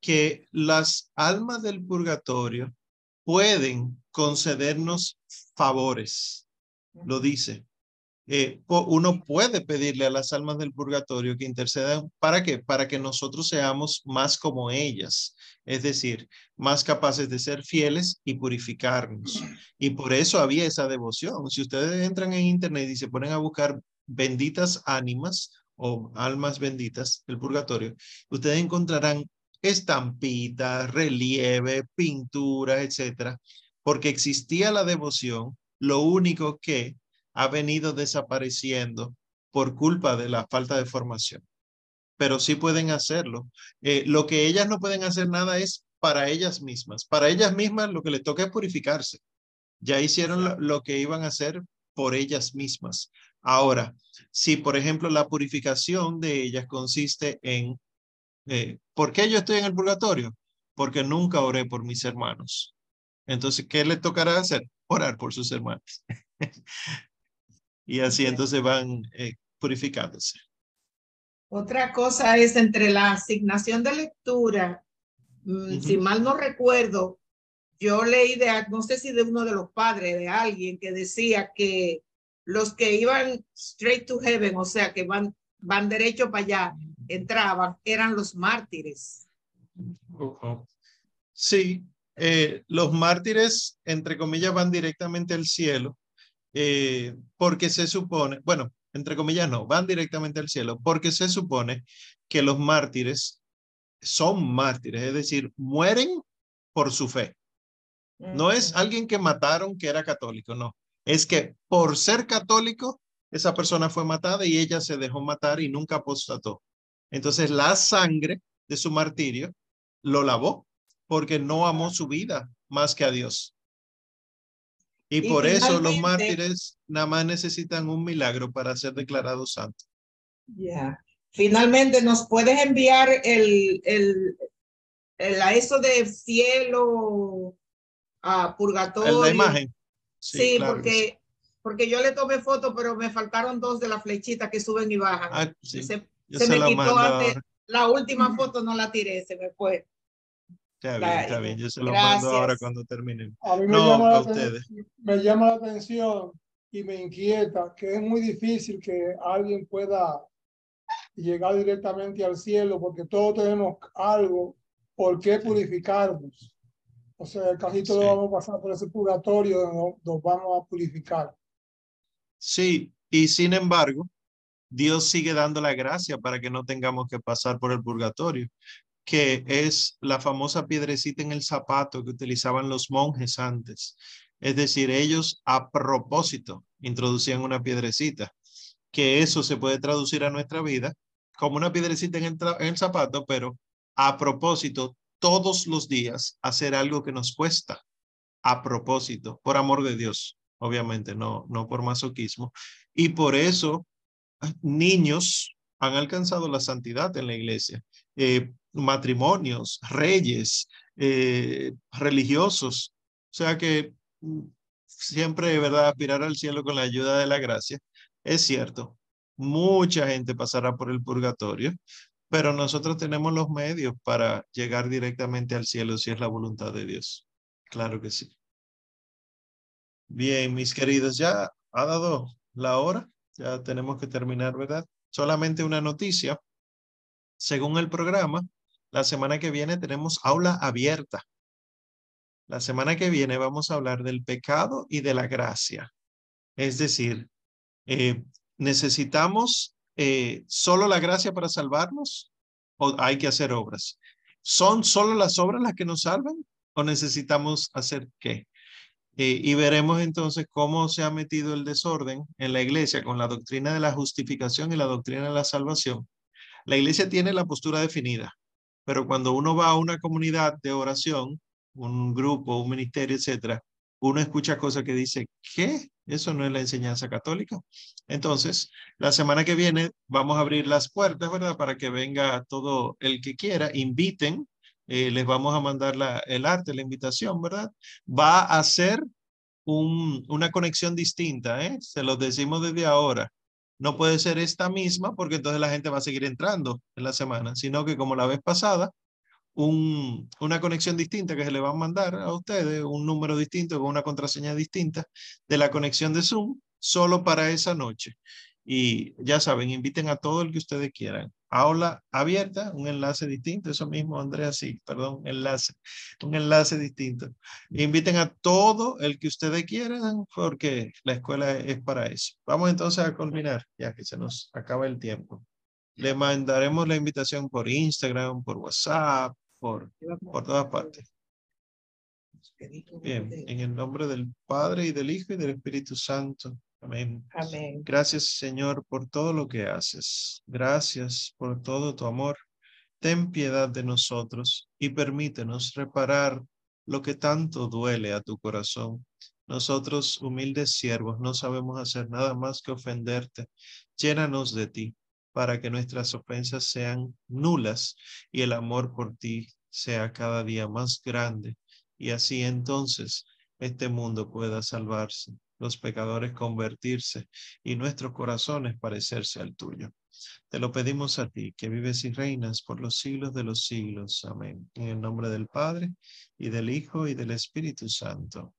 que las almas del purgatorio pueden concedernos favores, lo dice. Eh, uno puede pedirle a las almas del purgatorio que intercedan. ¿Para qué? Para que nosotros seamos más como ellas, es decir, más capaces de ser fieles y purificarnos. Y por eso había esa devoción. Si ustedes entran en internet y se ponen a buscar benditas ánimas o almas benditas del purgatorio, ustedes encontrarán estampitas, relieve, pintura, etcétera, porque existía la devoción. Lo único que ha venido desapareciendo por culpa de la falta de formación. Pero sí pueden hacerlo. Eh, lo que ellas no pueden hacer nada es para ellas mismas. Para ellas mismas lo que les toca es purificarse. Ya hicieron lo, que iban a hacer por ellas mismas. Ahora, si por ejemplo la purificación de ellas consiste en, eh, ¿por qué yo estoy en el purgatorio? Porque nunca oré por mis hermanos. Entonces, ¿qué le tocará hacer? Orar por sus hermanos. y así entonces van eh, purificándose. Otra cosa es entre la asignación de lectura, mm, si mal no recuerdo, yo leí de, no sé si de uno de los padres, de alguien que decía que los que iban straight to heaven, o sea, que van, van derecho para allá, entraban, eran los mártires. Sí, eh, los mártires, entre comillas, van directamente al cielo eh, porque se supone, bueno, entre comillas no, van directamente al cielo, porque se supone que los mártires son mártires, es decir, mueren por su fe. No es alguien que mataron que era católico, no. Es que por ser católico, esa persona fue matada y ella se dejó matar y nunca apostató. Entonces la sangre de su martirio lo lavó porque no amó su vida más que a Dios. Y, por eso los mártires nada más necesitan un milagro para ser declarados santos. Ya. Finalmente, ¿nos puedes enviar el, el, el, a eso de cielo, a purgatorio? La imagen. Sí, porque, porque yo le tomé foto, pero me faltaron dos de las flechitas que suben y bajan. Ah, se, se, me quitó antes. La última foto no la tiré, se me fue. Está bien, está bien. Yo se lo mando ahora cuando terminen. A mí me, llama la me llama la atención y me inquieta que es muy difícil que alguien pueda llegar directamente al cielo, porque todos tenemos algo por qué purificarnos. O sea, casi todos vamos a pasar por ese purgatorio donde nos vamos a purificar. Sí, y sin embargo, Dios sigue dando la gracia para que no tengamos que pasar por el purgatorio, que es la famosa piedrecita en el zapato que utilizaban los monjes antes. Es decir, ellos a propósito introducían una piedrecita, que eso se puede traducir a nuestra vida como una piedrecita en el, zapato, pero a propósito, todos los días hacer algo que nos cuesta, a propósito, por amor de Dios, obviamente, no, no por masoquismo. Y por eso niños han alcanzado la santidad en la iglesia, eh, matrimonios, reyes, eh, religiosos. O sea que mm, siempre, ¿verdad? Aspirar al cielo con la ayuda de la gracia. Es cierto, mucha gente pasará por el purgatorio, pero nosotros tenemos los medios para llegar directamente al cielo si es la voluntad de Dios. Claro que sí. Bien, mis queridos, ya ha dado la hora. Ya tenemos que terminar, ¿verdad? Solamente una noticia. Según el programa, la semana que viene tenemos aula abierta. La semana que viene vamos a hablar del pecado y de la gracia. Es decir, eh, ¿necesitamos eh, solo la gracia para salvarnos o hay que hacer obras? ¿Son solo las obras las que nos salvan o necesitamos hacer qué? Eh, y veremos entonces cómo se ha metido el desorden en la iglesia con la doctrina de la justificación y la doctrina de la salvación. La iglesia tiene la postura definida, pero cuando uno va a una comunidad de oración, un grupo, un ministerio, etcétera, uno escucha cosas que dice, ¿qué? Eso no es la enseñanza católica. Entonces, la semana que viene vamos a abrir las puertas, ¿verdad? Para que venga todo el que quiera, inviten eh, les vamos a mandar la, el arte, la invitación, ¿verdad? Va a ser un, una conexión distinta, ¿eh? Se los decimos desde ahora. No puede ser esta misma porque entonces la gente va a seguir entrando en la semana, sino que como la vez pasada, un, una conexión distinta que se le va a mandar a ustedes, un número distinto con una contraseña distinta de la conexión de Zoom solo para esa noche. Y ya saben, inviten a todo el que ustedes quieran aula abierta, un enlace distinto, eso mismo, Andrea, sí, perdón, enlace, un enlace distinto. Inviten a todo el que ustedes quieran, porque la escuela es para eso. Vamos entonces a culminar, ya que se nos acaba el tiempo. Le mandaremos la invitación por Instagram, por WhatsApp, por, por todas partes. Bien, en el nombre del Padre y del Hijo y del Espíritu Santo. Amén. Amén. Gracias, Señor, por todo lo que haces. Gracias por todo tu amor. Ten piedad de nosotros y permítenos reparar lo que tanto duele a tu corazón. Nosotros, humildes siervos, no sabemos hacer nada más que ofenderte. Llénanos de ti para que nuestras ofensas sean nulas y el amor por ti sea cada día más grande y así entonces este mundo pueda salvarse los pecadores convertirse y nuestros corazones parecerse al tuyo. Te lo pedimos a ti, que vives y reinas por los siglos de los siglos. Amén. En el nombre del Padre, y del Hijo, y del Espíritu Santo.